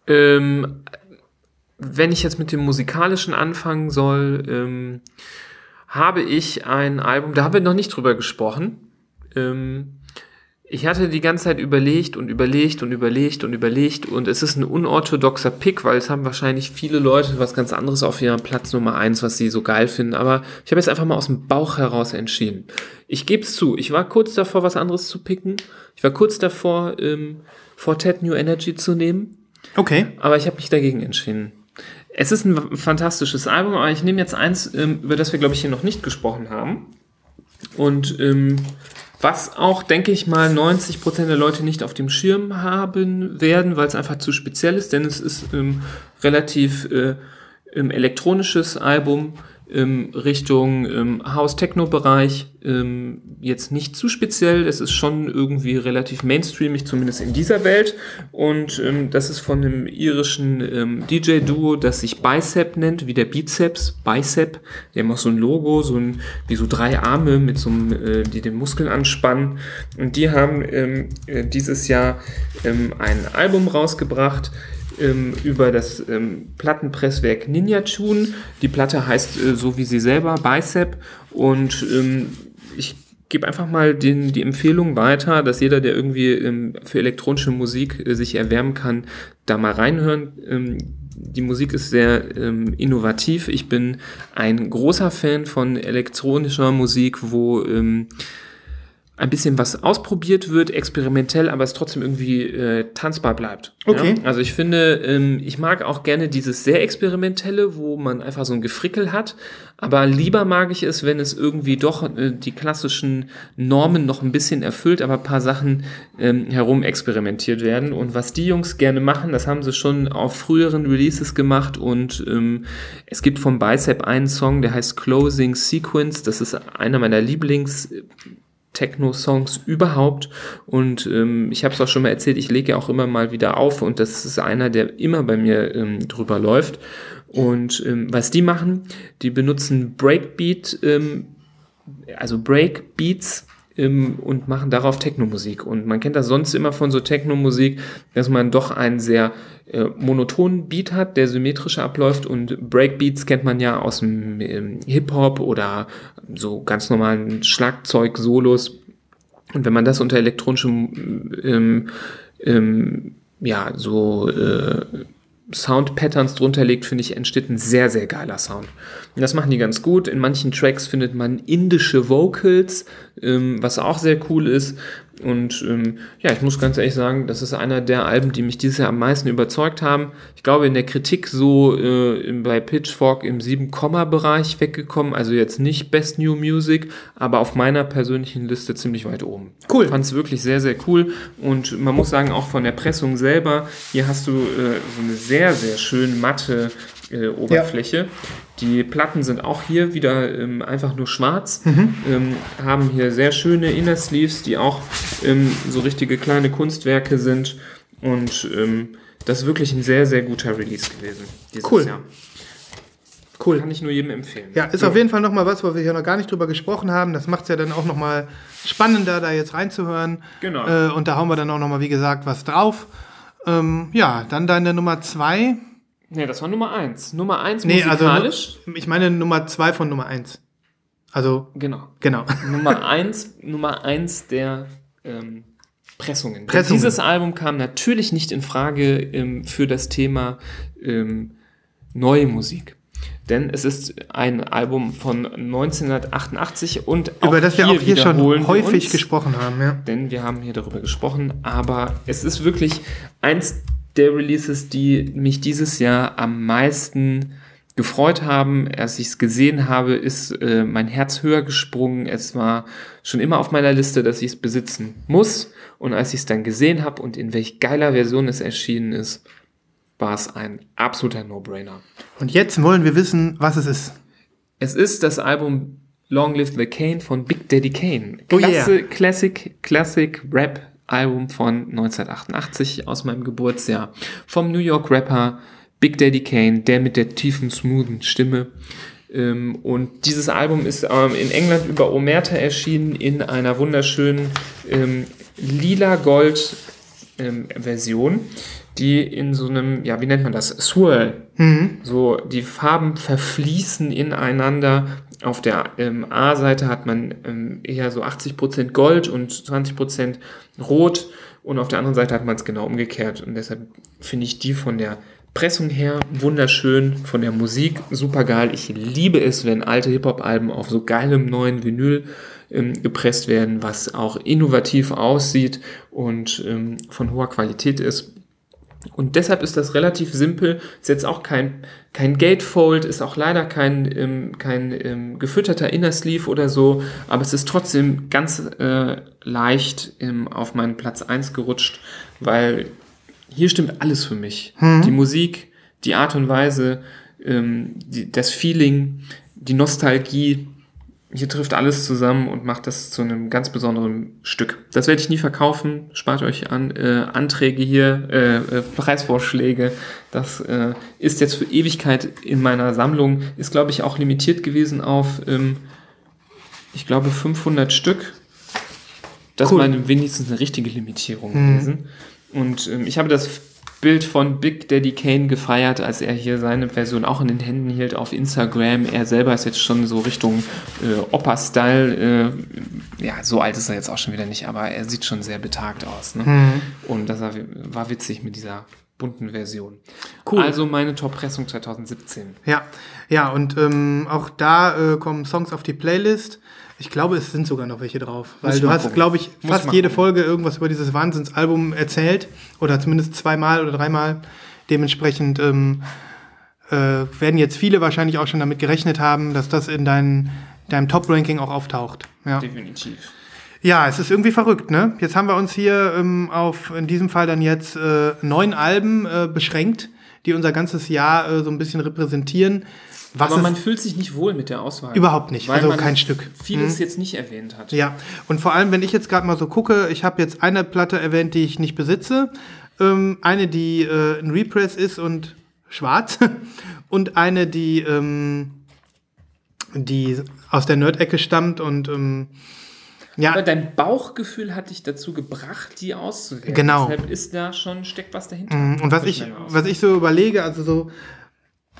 Ähm, wenn ich jetzt mit dem musikalischen anfangen soll, ähm, habe ich ein Album, da haben wir noch nicht drüber gesprochen. Ähm, ich hatte die ganze Zeit überlegt und überlegt und überlegt und überlegt und es ist ein unorthodoxer Pick, weil es haben wahrscheinlich viele Leute was ganz anderes auf ihrem Platz Nummer eins, was sie so geil finden, aber ich habe jetzt einfach mal aus dem Bauch heraus entschieden. Ich gebe es zu, ich war kurz davor, was anderes zu picken. Ich war kurz davor, ähm, Fortet New Energy zu nehmen. Okay. Aber ich habe mich dagegen entschieden. Es ist ein fantastisches Album, aber ich nehme jetzt eins, ähm, über das wir, glaube ich, hier noch nicht gesprochen haben. Und ähm, was auch, denke ich mal, 90% der Leute nicht auf dem Schirm haben werden, weil es einfach zu speziell ist, denn es ist ähm, relativ äh, elektronisches Album ähm, Richtung ähm, House-Techno-Bereich. Ähm, jetzt nicht zu speziell, es ist schon irgendwie relativ mainstreamig, zumindest in dieser Welt. Und ähm, das ist von einem irischen ähm, DJ-Duo, das sich Bicep nennt, wie der Bizeps, Bicep. Die haben auch so ein Logo, so ein, wie so drei Arme, mit so einem, äh, die den Muskeln anspannen. Und die haben ähm, äh, dieses Jahr ähm, ein Album rausgebracht, ähm, über das ähm, Plattenpresswerk Ninja Tune. Die Platte heißt äh, so wie sie selber, Bicep. Und ähm, ich gebe einfach mal den, die Empfehlung weiter, dass jeder, der irgendwie ähm, für elektronische Musik äh, sich erwärmen kann, da mal reinhören. Ähm, die Musik ist sehr ähm, innovativ. Ich bin ein großer Fan von elektronischer Musik, wo ähm, ein bisschen was ausprobiert wird, experimentell, aber es trotzdem irgendwie äh, tanzbar bleibt. Okay. Ja? Also ich finde, ähm, ich mag auch gerne dieses sehr experimentelle, wo man einfach so ein Gefrickel hat, aber lieber mag ich es, wenn es irgendwie doch äh, die klassischen Normen noch ein bisschen erfüllt, aber ein paar Sachen ähm, herum experimentiert werden. Und was die Jungs gerne machen, das haben sie schon auf früheren Releases gemacht und ähm, es gibt vom Bicep einen Song, der heißt Closing Sequence. Das ist einer meiner Lieblings Techno-Songs überhaupt. Und ähm, ich habe es auch schon mal erzählt, ich lege ja auch immer mal wieder auf und das ist einer, der immer bei mir ähm, drüber läuft. Und ähm, was die machen, die benutzen Breakbeat, ähm, also Breakbeats ähm, und machen darauf Techno-Musik. Und man kennt das sonst immer von so Techno-Musik, dass man doch einen sehr äh, monotonen Beat hat, der symmetrischer abläuft. Und Breakbeats kennt man ja aus dem ähm, Hip-Hop oder so ganz normalen Schlagzeug-Solos. Und wenn man das unter elektronischem, ähm, ähm, ja, so äh, Sound-Patterns drunter legt, finde ich, entsteht ein sehr, sehr geiler Sound. Und das machen die ganz gut. In manchen Tracks findet man indische Vocals, ähm, was auch sehr cool ist. Und ähm, ja, ich muss ganz ehrlich sagen, das ist einer der Alben, die mich dieses Jahr am meisten überzeugt haben. Ich glaube, in der Kritik so äh, bei Pitchfork im 7-Komma-Bereich weggekommen. Also jetzt nicht Best New Music, aber auf meiner persönlichen Liste ziemlich weit oben. Cool. Fand es wirklich sehr, sehr cool. Und man muss sagen, auch von der Pressung selber, hier hast du äh, so eine sehr, sehr schön matte äh, Oberfläche. Ja. Die Platten sind auch hier wieder ähm, einfach nur schwarz, mhm. ähm, haben hier sehr schöne Inner Sleeves, die auch ähm, so richtige kleine Kunstwerke sind und ähm, das ist wirklich ein sehr, sehr guter Release gewesen dieses cool. Jahr. Cool. Kann ich nur jedem empfehlen. Ja, ist ja. auf jeden Fall nochmal was, wo wir hier noch gar nicht drüber gesprochen haben. Das macht es ja dann auch nochmal spannender, da jetzt reinzuhören. Genau. Äh, und da hauen wir dann auch nochmal, wie gesagt, was drauf. Ähm, ja, dann deine Nummer zwei. Nee, das war Nummer eins. Nummer eins nee, also musikalisch. Also, ich meine Nummer zwei von Nummer eins. Also. Genau. Genau. Nummer eins, Nummer eins der ähm, Pressungen. Pressungen. Dieses Album kam natürlich nicht in Frage ähm, für das Thema ähm, neue Musik. Denn es ist ein Album von 1988 und auch über das wir auch hier schon häufig uns, gesprochen haben, ja. Denn wir haben hier darüber gesprochen, aber es ist wirklich eins der Releases, die mich dieses Jahr am meisten gefreut haben. Als ich es gesehen habe, ist äh, mein Herz höher gesprungen. Es war schon immer auf meiner Liste, dass ich es besitzen muss. Und als ich es dann gesehen habe und in welch geiler Version es erschienen ist, war es ein absoluter No-Brainer. Und jetzt wollen wir wissen, was es ist. Es ist das Album Long Live the Kane von Big Daddy Kane. Klasse, oh yeah. Classic, Classic Rap Album von 1988 aus meinem Geburtsjahr. Vom New York Rapper Big Daddy Kane, der mit der tiefen, smoothen Stimme. Ähm, und dieses Album ist ähm, in England über Omerta erschienen in einer wunderschönen ähm, lila-gold Version, die in so einem, ja, wie nennt man das? Swirl. Mhm. So, die Farben verfließen ineinander auf der ähm, A-Seite hat man ähm, eher so 80% Gold und 20% Rot und auf der anderen Seite hat man es genau umgekehrt. Und deshalb finde ich die von der Pressung her wunderschön, von der Musik super geil. Ich liebe es, wenn alte Hip-Hop-Alben auf so geilem neuen Vinyl ähm, gepresst werden, was auch innovativ aussieht und ähm, von hoher Qualität ist. Und deshalb ist das relativ simpel. Ist jetzt auch kein, kein Gatefold, ist auch leider kein, ähm, kein ähm, gefütterter Inner Sleeve oder so, aber es ist trotzdem ganz äh, leicht ähm, auf meinen Platz 1 gerutscht, weil hier stimmt alles für mich. Hm. Die Musik, die Art und Weise, ähm, die, das Feeling, die Nostalgie, hier trifft alles zusammen und macht das zu einem ganz besonderen Stück. Das werde ich nie verkaufen. Spart euch an äh, Anträge hier, äh, äh, Preisvorschläge. Das äh, ist jetzt für Ewigkeit in meiner Sammlung. Ist, glaube ich, auch limitiert gewesen auf, ähm, ich glaube, 500 Stück. Das cool. war wenigstens eine richtige Limitierung mhm. gewesen. Und ähm, ich habe das Bild von Big Daddy Kane gefeiert, als er hier seine Version auch in den Händen hielt auf Instagram. Er selber ist jetzt schon so Richtung äh, Opa-Style. Äh, ja, so alt ist er jetzt auch schon wieder nicht, aber er sieht schon sehr betagt aus. Ne? Mhm. Und das war, war witzig mit dieser bunten Version. Cool. Also meine Top-Pressung 2017. Ja, ja, und ähm, auch da äh, kommen Songs auf die Playlist. Ich glaube, es sind sogar noch welche drauf. Weil ich du hast, glaube ich, Muss fast jede gucken. Folge irgendwas über dieses Wahnsinnsalbum erzählt. Oder zumindest zweimal oder dreimal. Dementsprechend ähm, äh, werden jetzt viele wahrscheinlich auch schon damit gerechnet haben, dass das in dein, deinem Top-Ranking auch auftaucht. Ja. Definitiv. Ja, es ist irgendwie verrückt, ne? Jetzt haben wir uns hier ähm, auf, in diesem Fall dann jetzt äh, neun Alben äh, beschränkt, die unser ganzes Jahr äh, so ein bisschen repräsentieren. Was Aber man fühlt sich nicht wohl mit der Auswahl. Überhaupt nicht, also kein Stück. Vieles jetzt nicht erwähnt hat. ja, und vor allem, wenn ich jetzt gerade mal so gucke, ich habe jetzt eine Platte erwähnt, die ich nicht besitze, ähm, eine, die äh, ein Repress ist und schwarz und eine, die, ähm, die aus der Nerd-Ecke stammt und ähm, ja, Aber dein Bauchgefühl hat dich dazu gebracht, die auszuwählen. Genau. Deshalb ist da schon, steckt was dahinter. Und was ich, was ich so überlege, also so,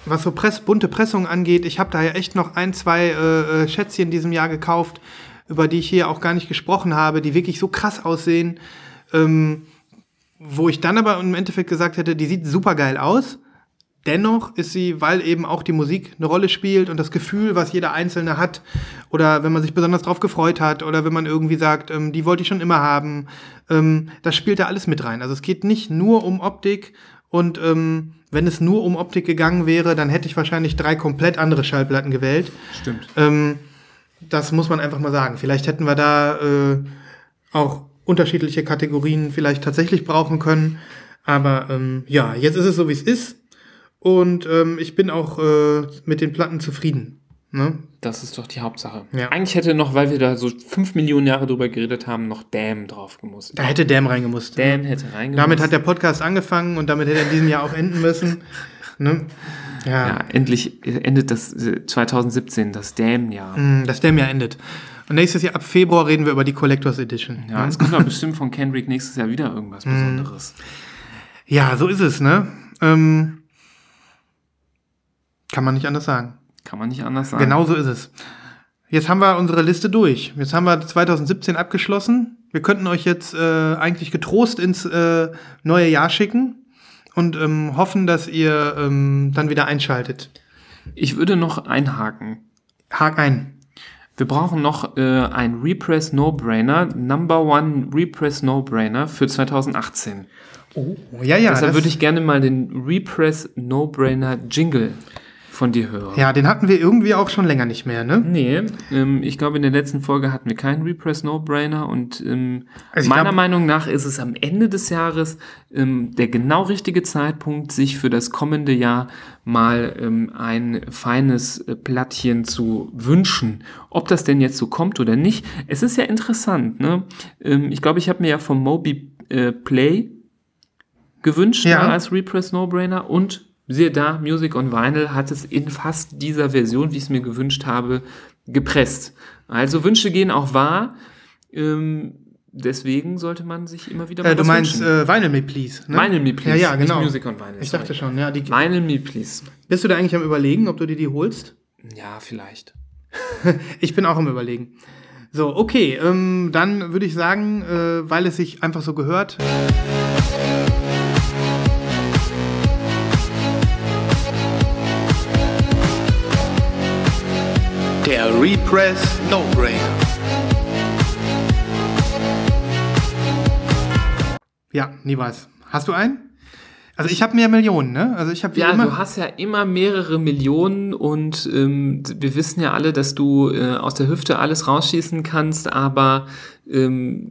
was so Press, bunte Pressungen angeht, ich habe da ja echt noch ein, zwei äh, äh, Schätzchen in diesem Jahr gekauft, über die ich hier auch gar nicht gesprochen habe, die wirklich so krass aussehen, ähm, wo ich dann aber im Endeffekt gesagt hätte, die sieht super geil aus. Dennoch ist sie, weil eben auch die Musik eine Rolle spielt und das Gefühl, was jeder Einzelne hat, oder wenn man sich besonders drauf gefreut hat, oder wenn man irgendwie sagt, ähm, die wollte ich schon immer haben, ähm, das spielt da alles mit rein. Also es geht nicht nur um Optik und ähm, wenn es nur um Optik gegangen wäre, dann hätte ich wahrscheinlich drei komplett andere Schallplatten gewählt. Stimmt. Ähm, das muss man einfach mal sagen. Vielleicht hätten wir da äh, auch unterschiedliche Kategorien vielleicht tatsächlich brauchen können. Aber ähm, ja, jetzt ist es so, wie es ist. Und ähm, ich bin auch äh, mit den Platten zufrieden. Ne? Das ist doch die Hauptsache. Ja. Eigentlich hätte noch, weil wir da so fünf Millionen Jahre drüber geredet haben, noch Damn drauf gemusst. Da hätte Damn reingemusst. Damn hätte reingemusst. Damit hat der Podcast angefangen und damit hätte er in diesem Jahr auch enden müssen. Ne? Ja, Ja, endlich endet das äh, 2017, das Damn-Jahr. mh, das Damn ja endet. Und nächstes Jahr ab Februar reden wir über die Collectors Edition. Ja, es kommt doch bestimmt von Kendrick nächstes Jahr wieder irgendwas Mhm. Besonderes. Ja, so ist es, ne? Ähm, kann man nicht anders sagen. Kann man nicht anders sagen. Genau so ist es. Jetzt haben wir unsere Liste durch. Jetzt haben wir 2017 abgeschlossen. Wir könnten euch jetzt äh, eigentlich getrost ins äh, neue Jahr schicken und ähm, hoffen, dass ihr ähm, dann wieder einschaltet. Ich würde noch einhaken. Hak ein. Wir brauchen noch äh, ein Repress No-Brainer, Number One Repress No-Brainer für 2018. Oh, ja, ja. Deshalb würde ich gerne mal den Repress No-Brainer Jingle von dir hören. ja, den hatten wir irgendwie auch schon länger nicht mehr, ne? Nee, ähm, ich glaube, in der letzten Folge hatten wir keinen Repress No-Brainer und ähm, Also meiner glaub- Meinung nach ist es am Ende des Jahres ähm, der genau richtige Zeitpunkt, sich für das kommende Jahr mal ähm, ein feines äh, Plattchen zu wünschen. Ob das denn jetzt so kommt oder nicht, es ist ja interessant. Ne? Ähm, ich glaube, ich habe mir ja vom Moby äh, Play gewünscht Ja. mal als Repress No-Brainer und siehe da, Music on Vinyl hat es in fast dieser Version, wie ich es mir gewünscht habe, gepresst. Also Wünsche gehen auch wahr. Ähm, deswegen sollte man sich immer wieder mal Äh, du meinst wünschen. äh, Vinyl Me Please, ne? Vinyl Me Please, Ja, ja, genau. Music on Vinyl. Ich dachte schon, ja. Die, Vinyl Me Please. bist du da eigentlich am überlegen, ob du dir die holst? Ja, vielleicht. Ich bin auch am Überlegen. So, okay, ähm, dann würde ich sagen, äh, weil es sich einfach so gehört. Der Repress No Brainer. Ja, nie was. Hast du einen? Also ich habe mehr Millionen, ne? Also ich habe wie Ja, immer. du hast ja immer mehrere Millionen und ähm, wir wissen ja alle, dass du äh, aus der Hüfte alles rausschießen kannst, aber ähm,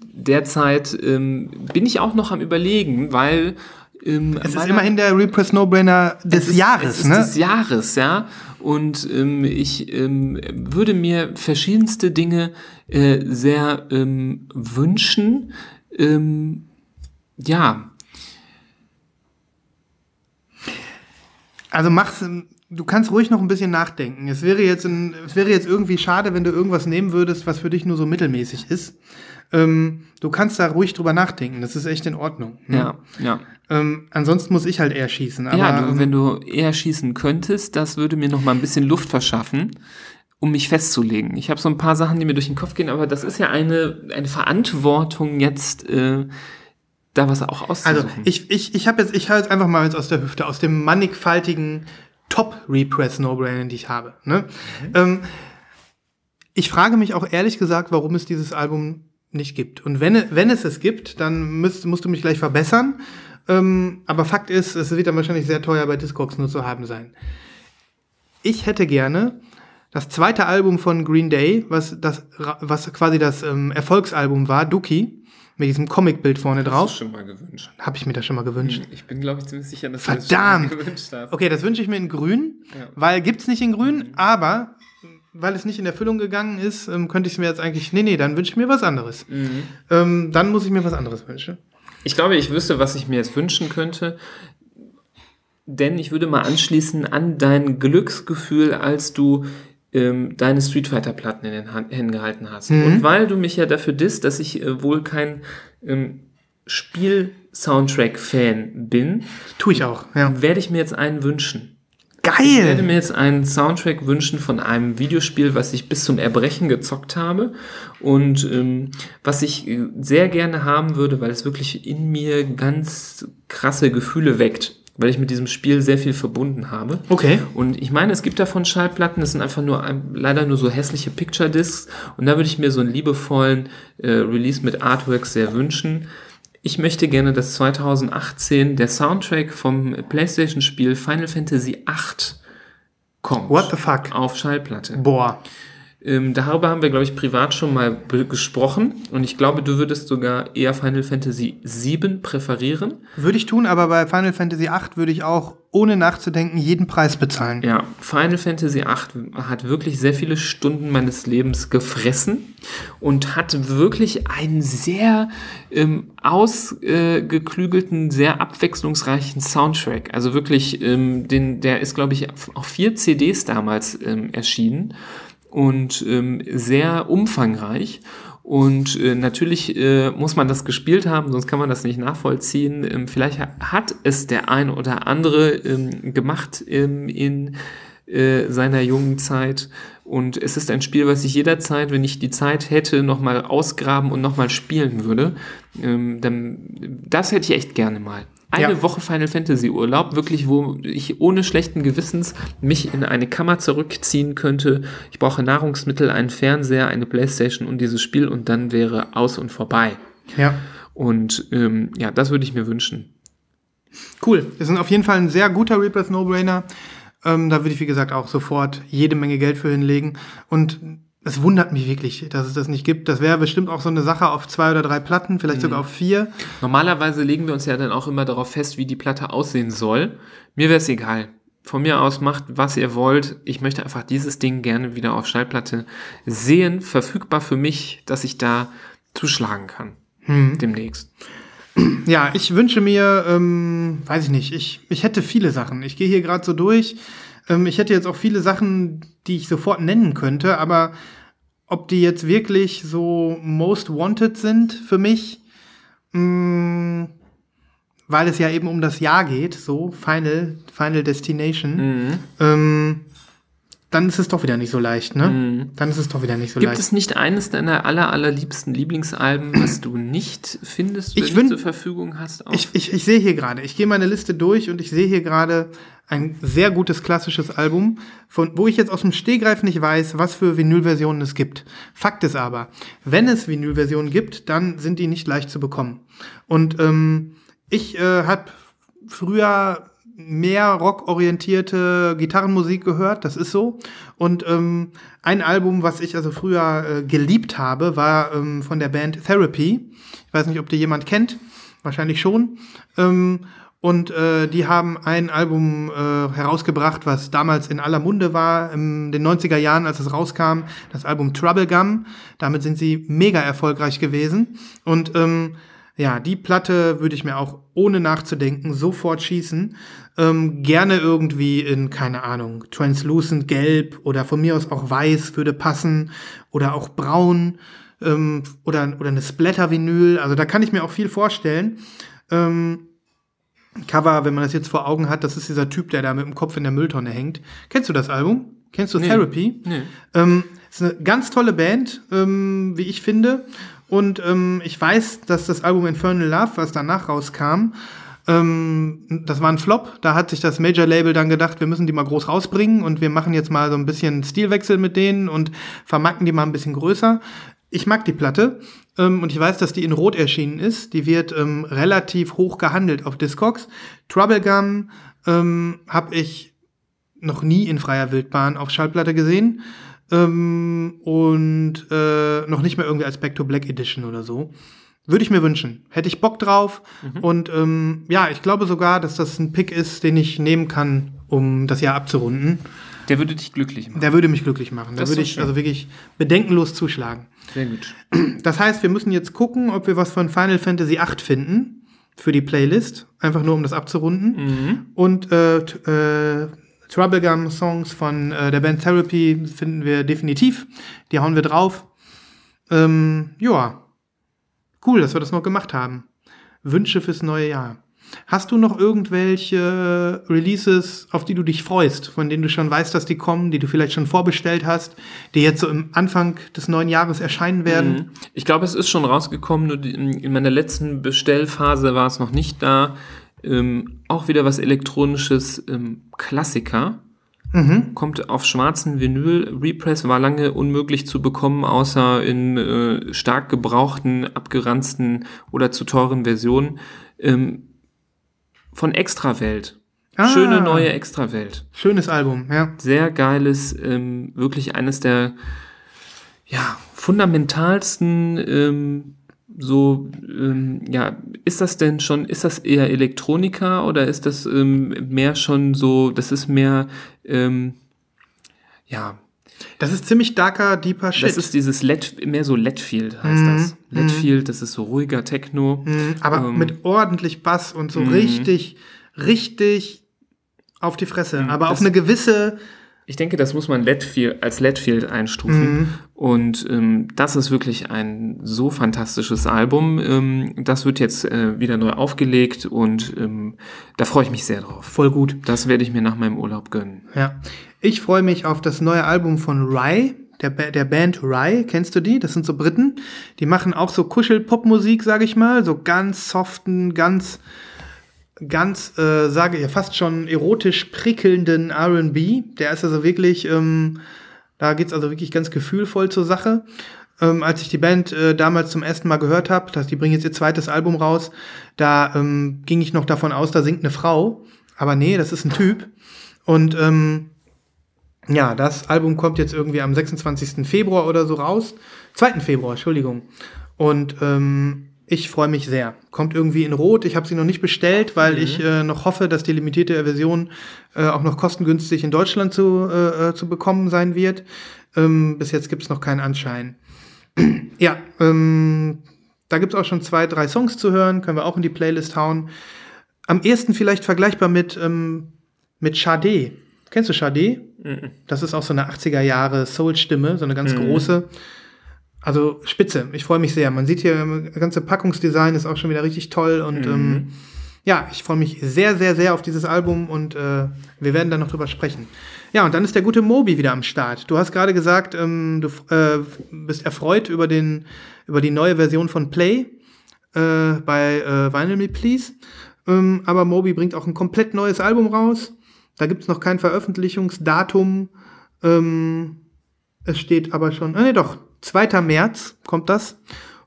derzeit ähm, bin ich auch noch am überlegen, weil ähm, es ist immerhin der Repress No Brainer des es ist, Jahres, ne? des Jahres, ja. Und ähm, ich ähm, würde mir verschiedenste Dinge äh, sehr ähm, wünschen. Ähm, ja, Also mach's, du kannst ruhig noch ein bisschen nachdenken. Es wäre jetzt, ein, es wäre jetzt irgendwie schade, wenn du irgendwas nehmen würdest, was für dich nur so mittelmäßig ist. Ähm, du kannst da ruhig drüber nachdenken. Das ist echt in Ordnung. ne? ja, ja. Ähm, ansonsten muss ich halt eher schießen. Aber, ja, du, ähm, wenn du eher schießen könntest, das würde mir noch mal ein bisschen Luft verschaffen, um mich festzulegen. Ich habe so ein paar Sachen, die mir durch den Kopf gehen, aber das ist ja eine, eine Verantwortung jetzt, äh, da was auch auszusuchen. Also ich, ich, ich habe jetzt, ich höre jetzt einfach mal jetzt aus der Hüfte, aus dem mannigfaltigen Top-Repress-No-Brainer, die ich habe. Ne? Mhm. Ähm, ich frage mich auch ehrlich gesagt, warum es dieses Album nicht gibt. Und wenn, wenn es es gibt, dann müsst, musst du mich gleich verbessern. Ähm, aber Fakt ist, es wird dann wahrscheinlich sehr teuer bei Discogs nur zu haben sein. Ich hätte gerne das zweite Album von Green Day, was, das, was quasi das ähm, Erfolgsalbum war, Dookie, mit diesem Comicbild vorne Hast drauf. du schon mal gewünscht. Habe ich mir das schon mal gewünscht. Ich bin, glaube ich, ziemlich sicher, dass Verdammt! du das schon mal gewünscht hast. Okay, das wünsche ich mir in grün, Ja. weil gibt's nicht in grün, aber weil es nicht in Erfüllung gegangen ist, ähm, könnte ich es mir jetzt eigentlich, nee, nee, dann wünsche ich mir was anderes. Ähm, dann muss ich mir was anderes wünschen. Ich glaube, ich wüsste, was ich mir jetzt wünschen könnte. Denn ich würde mal anschließen an dein Glücksgefühl, als du ähm, deine Street Fighter Platten in den Händen gehalten hast. Und weil du mich ja dafür disst, dass ich äh, wohl kein ähm, Spiel-Soundtrack-Fan bin, Tue ich auch, ja. werde ich mir jetzt einen wünschen. Ich werde Geil! mir jetzt einen Soundtrack wünschen von einem Videospiel, was ich bis zum Erbrechen gezockt habe und ähm, was ich äh, sehr gerne haben würde, weil es wirklich in mir ganz krasse Gefühle weckt, weil ich mit diesem Spiel sehr viel verbunden habe. Okay. Und ich meine, es gibt davon Schallplatten, das sind einfach nur leider nur so hässliche Picture Discs und da würde ich mir so einen liebevollen äh, Release mit Artwork sehr wünschen. Ich möchte gerne, dass 2018 der Soundtrack vom PlayStation-Spiel Final Fantasy VIII kommt. What the fuck? Auf Schallplatte. Boah. Ähm, darüber haben wir, glaube ich, privat schon mal gesprochen. Und ich glaube, du würdest sogar eher Final Fantasy VII präferieren. Würde ich tun, aber bei Final Fantasy VIII würde ich auch, ohne nachzudenken, jeden Preis bezahlen. Ja, Final Fantasy VIII hat wirklich sehr viele Stunden meines Lebens gefressen und hat wirklich einen sehr ähm, ausgeklügelten, sehr abwechslungsreichen Soundtrack. Also wirklich, ähm, den, der ist, glaube ich, auf auf vier CDs damals ähm, erschienen und ähm, sehr umfangreich. Und äh, natürlich äh, muss man das gespielt haben, sonst kann man das nicht nachvollziehen. Ähm, vielleicht ha- hat es der ein oder andere ähm, gemacht ähm, in äh, seiner jungen Zeit. Und es ist ein Spiel, was ich jederzeit, wenn ich die Zeit hätte, nochmal ausgraben und nochmal spielen würde. Ähm, dann, das hätte ich echt gerne mal. Eine Ja. Woche Final Fantasy Urlaub, wirklich, wo ich ohne schlechten Gewissens mich in eine Kammer zurückziehen könnte. Ich brauche Nahrungsmittel, einen Fernseher, eine Playstation und dieses Spiel und dann wäre aus und vorbei. Ja. Und ähm, ja, das würde ich mir wünschen. Cool. Das ist auf jeden Fall ein sehr guter Repress No-Brainer. Ähm, da würde ich, wie gesagt, auch sofort jede Menge Geld für hinlegen. Und es wundert mich wirklich, dass es das nicht gibt. Das wäre bestimmt auch so eine Sache auf zwei oder drei Platten, vielleicht sogar auf vier. Normalerweise legen wir uns ja dann auch immer darauf fest, wie die Platte aussehen soll. Mir wäre es egal. Von mir aus macht, was ihr wollt. Ich möchte einfach dieses Ding gerne wieder auf Schallplatte sehen, verfügbar für mich, dass ich da zuschlagen kann. Demnächst. Ja, ich wünsche mir, ähm, weiß ich nicht, ich, ich hätte viele Sachen. Ich gehe hier gerade so durch. Ähm, ich hätte jetzt auch viele Sachen, die ich sofort nennen könnte, aber ob die jetzt wirklich so most wanted sind für mich, mh, weil es ja eben um das Jahr geht, so Final, Final Destination, ähm, dann ist es doch wieder nicht so leicht, ne? Dann ist es doch wieder nicht so Gibt leicht. es nicht eines deiner aller, allerliebsten Lieblingsalben, was du nicht findest, Ich wenn wün- du zur Verfügung hast? Ich, ich, ich sehe hier gerade, ich gehe meine Liste durch und ich sehe hier gerade ein sehr gutes klassisches Album, von, wo ich jetzt aus dem Stehgreif nicht weiß, was für Vinylversionen es gibt. Fakt ist aber, wenn es Vinylversionen gibt, dann sind die nicht leicht zu bekommen. Und ähm, ich äh, habe früher mehr rockorientierte Gitarrenmusik gehört, das ist so. Und ähm, ein Album, was ich also früher äh, geliebt habe, war ähm, von der Band Therapy. Ich weiß nicht, ob die jemand kennt, wahrscheinlich schon. Ähm, und äh, die haben ein Album äh, herausgebracht, was damals in aller Munde war, in den 90er Jahren, als es rauskam, das Album Trouble Gum. Damit sind sie mega erfolgreich gewesen. Und ähm, ja, die Platte würde ich mir auch ohne nachzudenken sofort schießen. Ähm, gerne irgendwie in, keine Ahnung, translucent gelb oder von mir aus auch weiß würde passen oder auch braun ähm, oder, oder eine Splatter-Vinyl. Also da kann ich mir auch viel vorstellen. Ähm, Cover, wenn man das jetzt vor Augen hat, das ist dieser Typ, der da mit dem Kopf in der Mülltonne hängt. Kennst du das Album? Kennst du Nee. Therapy? Nee. Ähm, ist eine ganz tolle Band, ähm, wie ich finde. Und ähm, ich weiß, dass das Album Infernal Love, was danach rauskam, ähm, das war ein Flop. Da hat sich das Major-Label dann gedacht, wir müssen die mal groß rausbringen und wir machen jetzt mal so ein bisschen Stilwechsel mit denen und vermarkten die mal ein bisschen größer. Ich mag die Platte ähm, und ich weiß, dass die in Rot erschienen ist. Die wird ähm, relativ hoch gehandelt auf Discogs. Troublegum ähm, habe ich noch nie in freier Wildbahn auf Schallplatte gesehen. Ähm, und äh, noch nicht mal irgendwie als Back to Black Edition oder so. Würde ich mir wünschen. Hätte ich Bock drauf. Mhm. Und ähm, ja, ich glaube sogar, dass das ein Pick ist, den ich nehmen kann, um das Jahr abzurunden. Der würde dich glücklich machen. Der würde mich glücklich machen. Da würde ich schön. also wirklich bedenkenlos zuschlagen. Sehr gut. Das heißt, wir müssen jetzt gucken, ob wir was von Final Fantasy VIII finden für die Playlist. Einfach nur, um das abzurunden. Mhm. Und äh, äh, Troublegum-Songs von äh, der Band Therapy finden wir definitiv. Die hauen wir drauf. Ähm, ja, cool, dass wir das noch gemacht haben. Wünsche fürs neue Jahr. Hast du noch irgendwelche Releases, auf die du dich freust, von denen du schon weißt, dass die kommen, die du vielleicht schon vorbestellt hast, die jetzt so im Anfang des neuen Jahres erscheinen werden? Mhm. Ich glaube, es ist schon rausgekommen, nur in meiner letzten Bestellphase war es noch nicht da. Ähm, auch wieder was elektronisches ähm, Klassiker. Mhm. Kommt auf schwarzen Vinyl. Repress war lange unmöglich zu bekommen, außer in äh, stark gebrauchten, abgeranzten oder zu teuren Versionen. Ähm, von Extrawelt. Ah, Schöne neue Extrawelt. Schönes Album, ja. Sehr geiles, ähm, wirklich eines der ja, fundamentalsten ähm, so, ähm, ja, ist das denn schon, ist das eher Elektronika oder ist das ähm, mehr schon so, das ist mehr, ähm, ja. Das ist ziemlich darker, deeper Shit. Das ist dieses LED, mehr so LED-Field heißt mm, das. LED-Field, das ist so ruhiger Techno. Mm, aber ähm, mit ordentlich Bass und so mm. richtig, richtig auf die Fresse. aber auf eine gewisse, ich denke, das muss man LED als LED-Field einstufen. Mhm. Und ähm, das ist wirklich ein so fantastisches Album. Ähm, das wird jetzt äh, wieder neu aufgelegt und ähm, da freue ich mich sehr drauf. Voll gut. Das werde ich mir nach meinem Urlaub gönnen. Ja. Ich freue mich auf das neue Album von Rye. Der, der Band Rye, kennst du die? Das sind so Briten. Die machen auch so Kuschel-Pop-Musik, sag ich mal. So ganz soften, ganz ganz, äh, sage ich, fast schon erotisch prickelnden RB. Der ist also wirklich, ähm, da geht's also wirklich ganz gefühlvoll zur Sache. Ähm, als ich die Band äh, damals zum ersten Mal gehört habe, dass die bringen jetzt ihr zweites Album raus, da ähm, ging ich noch davon aus, da singt eine Frau. Aber nee, das ist ein Typ. Und ähm, ja, das Album kommt jetzt irgendwie am 26. Februar oder so raus. 2. Februar, Entschuldigung. Und ähm, ich freue mich sehr. Kommt irgendwie in Rot. Ich habe sie noch nicht bestellt, weil mhm. ich äh, noch hoffe, dass die limitierte Version äh, auch noch kostengünstig in Deutschland zu, äh, äh zu bekommen sein wird. Ähm, bis jetzt gibt es noch keinen Anschein. ja, ähm, da gibt es auch schon zwei, drei Songs zu hören. Können wir auch in die Playlist hauen. Am ehesten vielleicht vergleichbar mit, ähm, mit Sade. Kennst du Sade? Mhm. Das ist auch so eine 80er Jahre Soul-Stimme, so eine ganz mhm. große. Also spitze, ich freue mich sehr. Man sieht hier, das ganze Packungsdesign ist auch schon wieder richtig toll und mhm. ähm, ja, ich freue mich sehr, sehr, sehr auf dieses Album und äh, wir werden da noch drüber sprechen. Ja, und dann ist der gute Mobi wieder am Start. Du hast gerade gesagt, ähm, du äh, bist erfreut über, den, über die neue Version von Play äh, bei äh, Vinyl Me Please. Ähm, aber Mobi bringt auch ein komplett neues Album raus. Da gibt es noch kein Veröffentlichungsdatum. Ähm, es steht aber schon, äh, nee, doch, 2. März kommt das.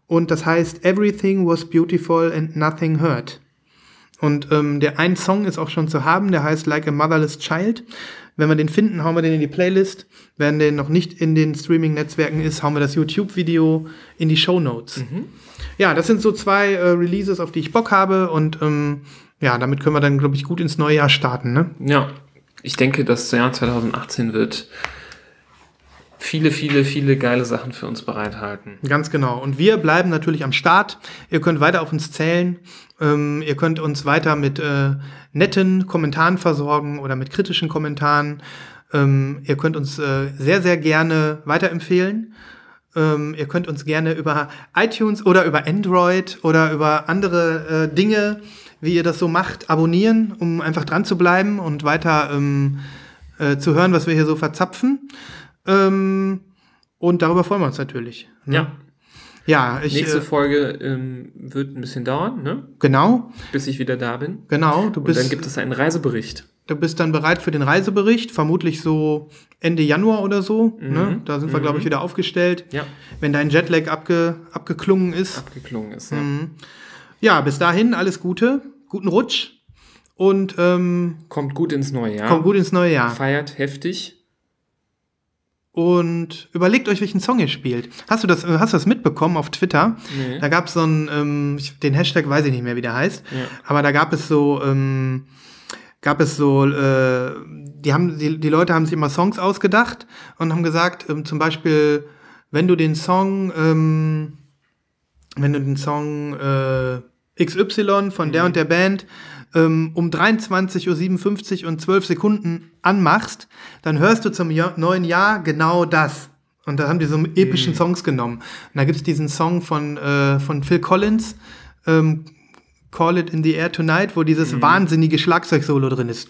Und das heißt Everything was beautiful and nothing hurt. Und ähm, der ein Song ist auch schon zu haben, der heißt Like a Motherless Child. Wenn wir den finden, hauen wir den in die Playlist. Wenn der noch nicht in den Streaming-Netzwerken ist, hauen wir das YouTube-Video in die Show Notes. Mhm. Ja, das sind so zwei äh, Releases, auf die ich Bock habe. Und ähm, ja, damit können wir dann, glaube ich, gut ins neue Jahr starten. Ne? Ja, ich denke, das Jahr 2018 wird viele, viele, viele geile Sachen für uns bereithalten. Ganz genau. Und wir bleiben natürlich am Start. Ihr könnt weiter auf uns zählen. Ähm, ihr könnt uns weiter mit äh, netten Kommentaren versorgen oder mit kritischen Kommentaren. Ähm, ihr könnt uns äh, sehr, sehr gerne weiterempfehlen. Ähm, ihr könnt uns gerne über iTunes oder über Android oder über andere äh, Dinge, wie ihr das so macht, abonnieren, um einfach dran zu bleiben und weiter ähm, äh, zu hören, was wir hier so verzapfen. Ähm, und darüber freuen wir uns natürlich. Ne? Ja. Ja, ich. Nächste Äh, Folge ähm, wird ein bisschen dauern, ne? genau, bis ich wieder da bin. genau. Du Und bist, dann gibt es einen Reisebericht. du bist dann bereit für den Reisebericht, vermutlich so Ende Januar oder so. Mhm. Ne? Da sind wir, glaube ich, wieder aufgestellt. Ja, Wenn dein Jetlag abge, abgeklungen ist. abgeklungen ist. Ja. Mhm. Ja, bis dahin alles Gute, guten Rutsch und ähm, Kommt gut ins neue Jahr. kommt gut ins neue Jahr. Feiert heftig. Und überlegt euch, welchen Song ihr spielt. Hast du das, äh, hast du das mitbekommen auf Twitter? Nee. Da gab es so einen, ähm, den Hashtag weiß ich nicht mehr, wie der heißt, Ja. aber da gab es so, ähm, gab es so, äh, die haben, die, die Leute haben sich immer Songs ausgedacht und haben gesagt, ähm, zum Beispiel, wenn du den Song, ähm, wenn du den Song äh, XY von der und der Band ähm, um 23.57 Uhr und 12 Sekunden anmachst, dann hörst du zum Jahr, neuen Jahr genau das. Und da haben die so epischen Songs genommen. Und da gibt es diesen Song von, äh, von Phil Collins, ähm, Call It in the Air Tonight, wo dieses wahnsinnige Schlagzeugsolo drin ist.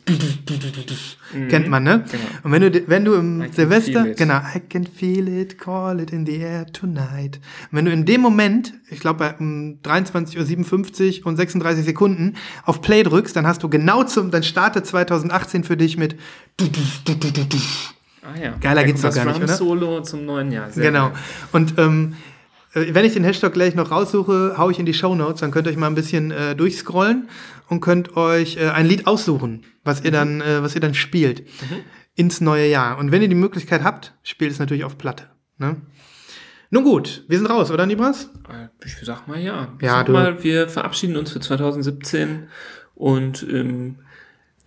Kennt man, ne? Genau. Und wenn du, wenn du im Silvester, genau, I can feel it, call it in the air tonight. Und wenn du in dem Moment, ich glaube bei um 23.57 Uhr und 36 Sekunden auf Play drückst, dann hast du genau zum, dann startet 2018 für dich mit Ah ja. Geiler Da geht's doch gar nicht, oder? Drum-Solo zum neuen Jahr. Sehr Genau. geil. Und ähm, äh, wenn ich den Hashtag gleich noch raussuche, hau ich in die Show Notes, dann könnt ihr euch mal ein bisschen äh, durchscrollen und könnt euch äh, ein Lied aussuchen, was Mhm. ihr dann, äh, was ihr dann spielt ins neue Jahr. Und wenn ihr die Möglichkeit habt, spielt es natürlich auf Platte. Ne? Nun gut, wir sind raus, oder Nibras? Äh, Ich sag mal ja. Ich Ja, sag mal, wir verabschieden uns für 2017 und ähm,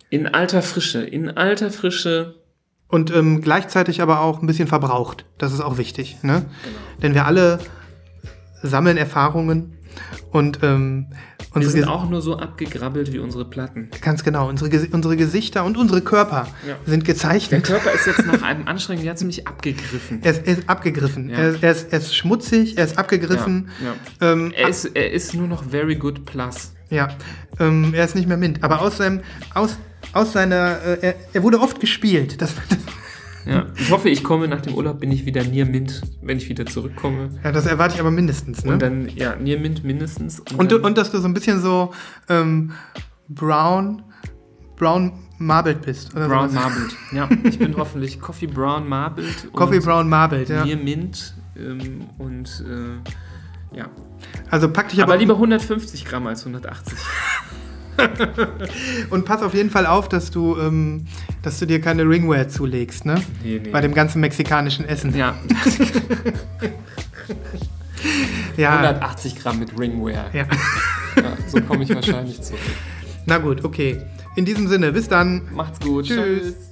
in alter Frische, in alter Frische. Und ähm, gleichzeitig aber auch ein bisschen verbraucht. Das ist auch wichtig. Ne? Denn wir alle sammeln Erfahrungen und ähm, Wir sind auch nur so abgegrabbelt wie unsere Platten. ganz genau, unsere, unsere Gesichter und unsere Körper Ja. sind Der gezeichnet. Körper ist jetzt nach einem anstrengenden Jahr ziemlich abgegriffen. Er ist, er ist abgegriffen. Ja. Er, ist- er, ist, er ist schmutzig, er ist abgegriffen. Ja, Ähm, Er ist, er ist nur noch very good plus. ja. Ähm, er ist nicht mehr mint. Aber aus seinem, aus, aus seiner, äh, er, er wurde oft gespielt. Das, das, Ja. Ich hoffe, ich komme nach dem Urlaub, bin ich wieder Near Mint, wenn ich wieder zurückkomme. ja, das erwarte ich aber mindestens. Ne? Und dann, ja, Near Mint mindestens. Und, du, dann, und dass du so ein bisschen so ähm, brown, brown marbled bist. Oder Brown sowas. Marbled. Ja, ich bin hoffentlich Coffee Brown Marbled. Coffee und brown marbled, ja. Near Mint. Ähm, und äh, ja. Also pack dich aber, Aber lieber 150 Gramm als 180. und pass auf jeden Fall auf, dass du, ähm, dass du dir keine Ringwear zulegst, ne? Nee, nee. Bei dem ganzen mexikanischen Essen. ja, Ja, 180 Gramm mit Ringwear. ja. Ja, so komme ich wahrscheinlich zurück. Na gut, okay. In diesem Sinne, bis dann. Macht's gut. Tschüss. Tschüss.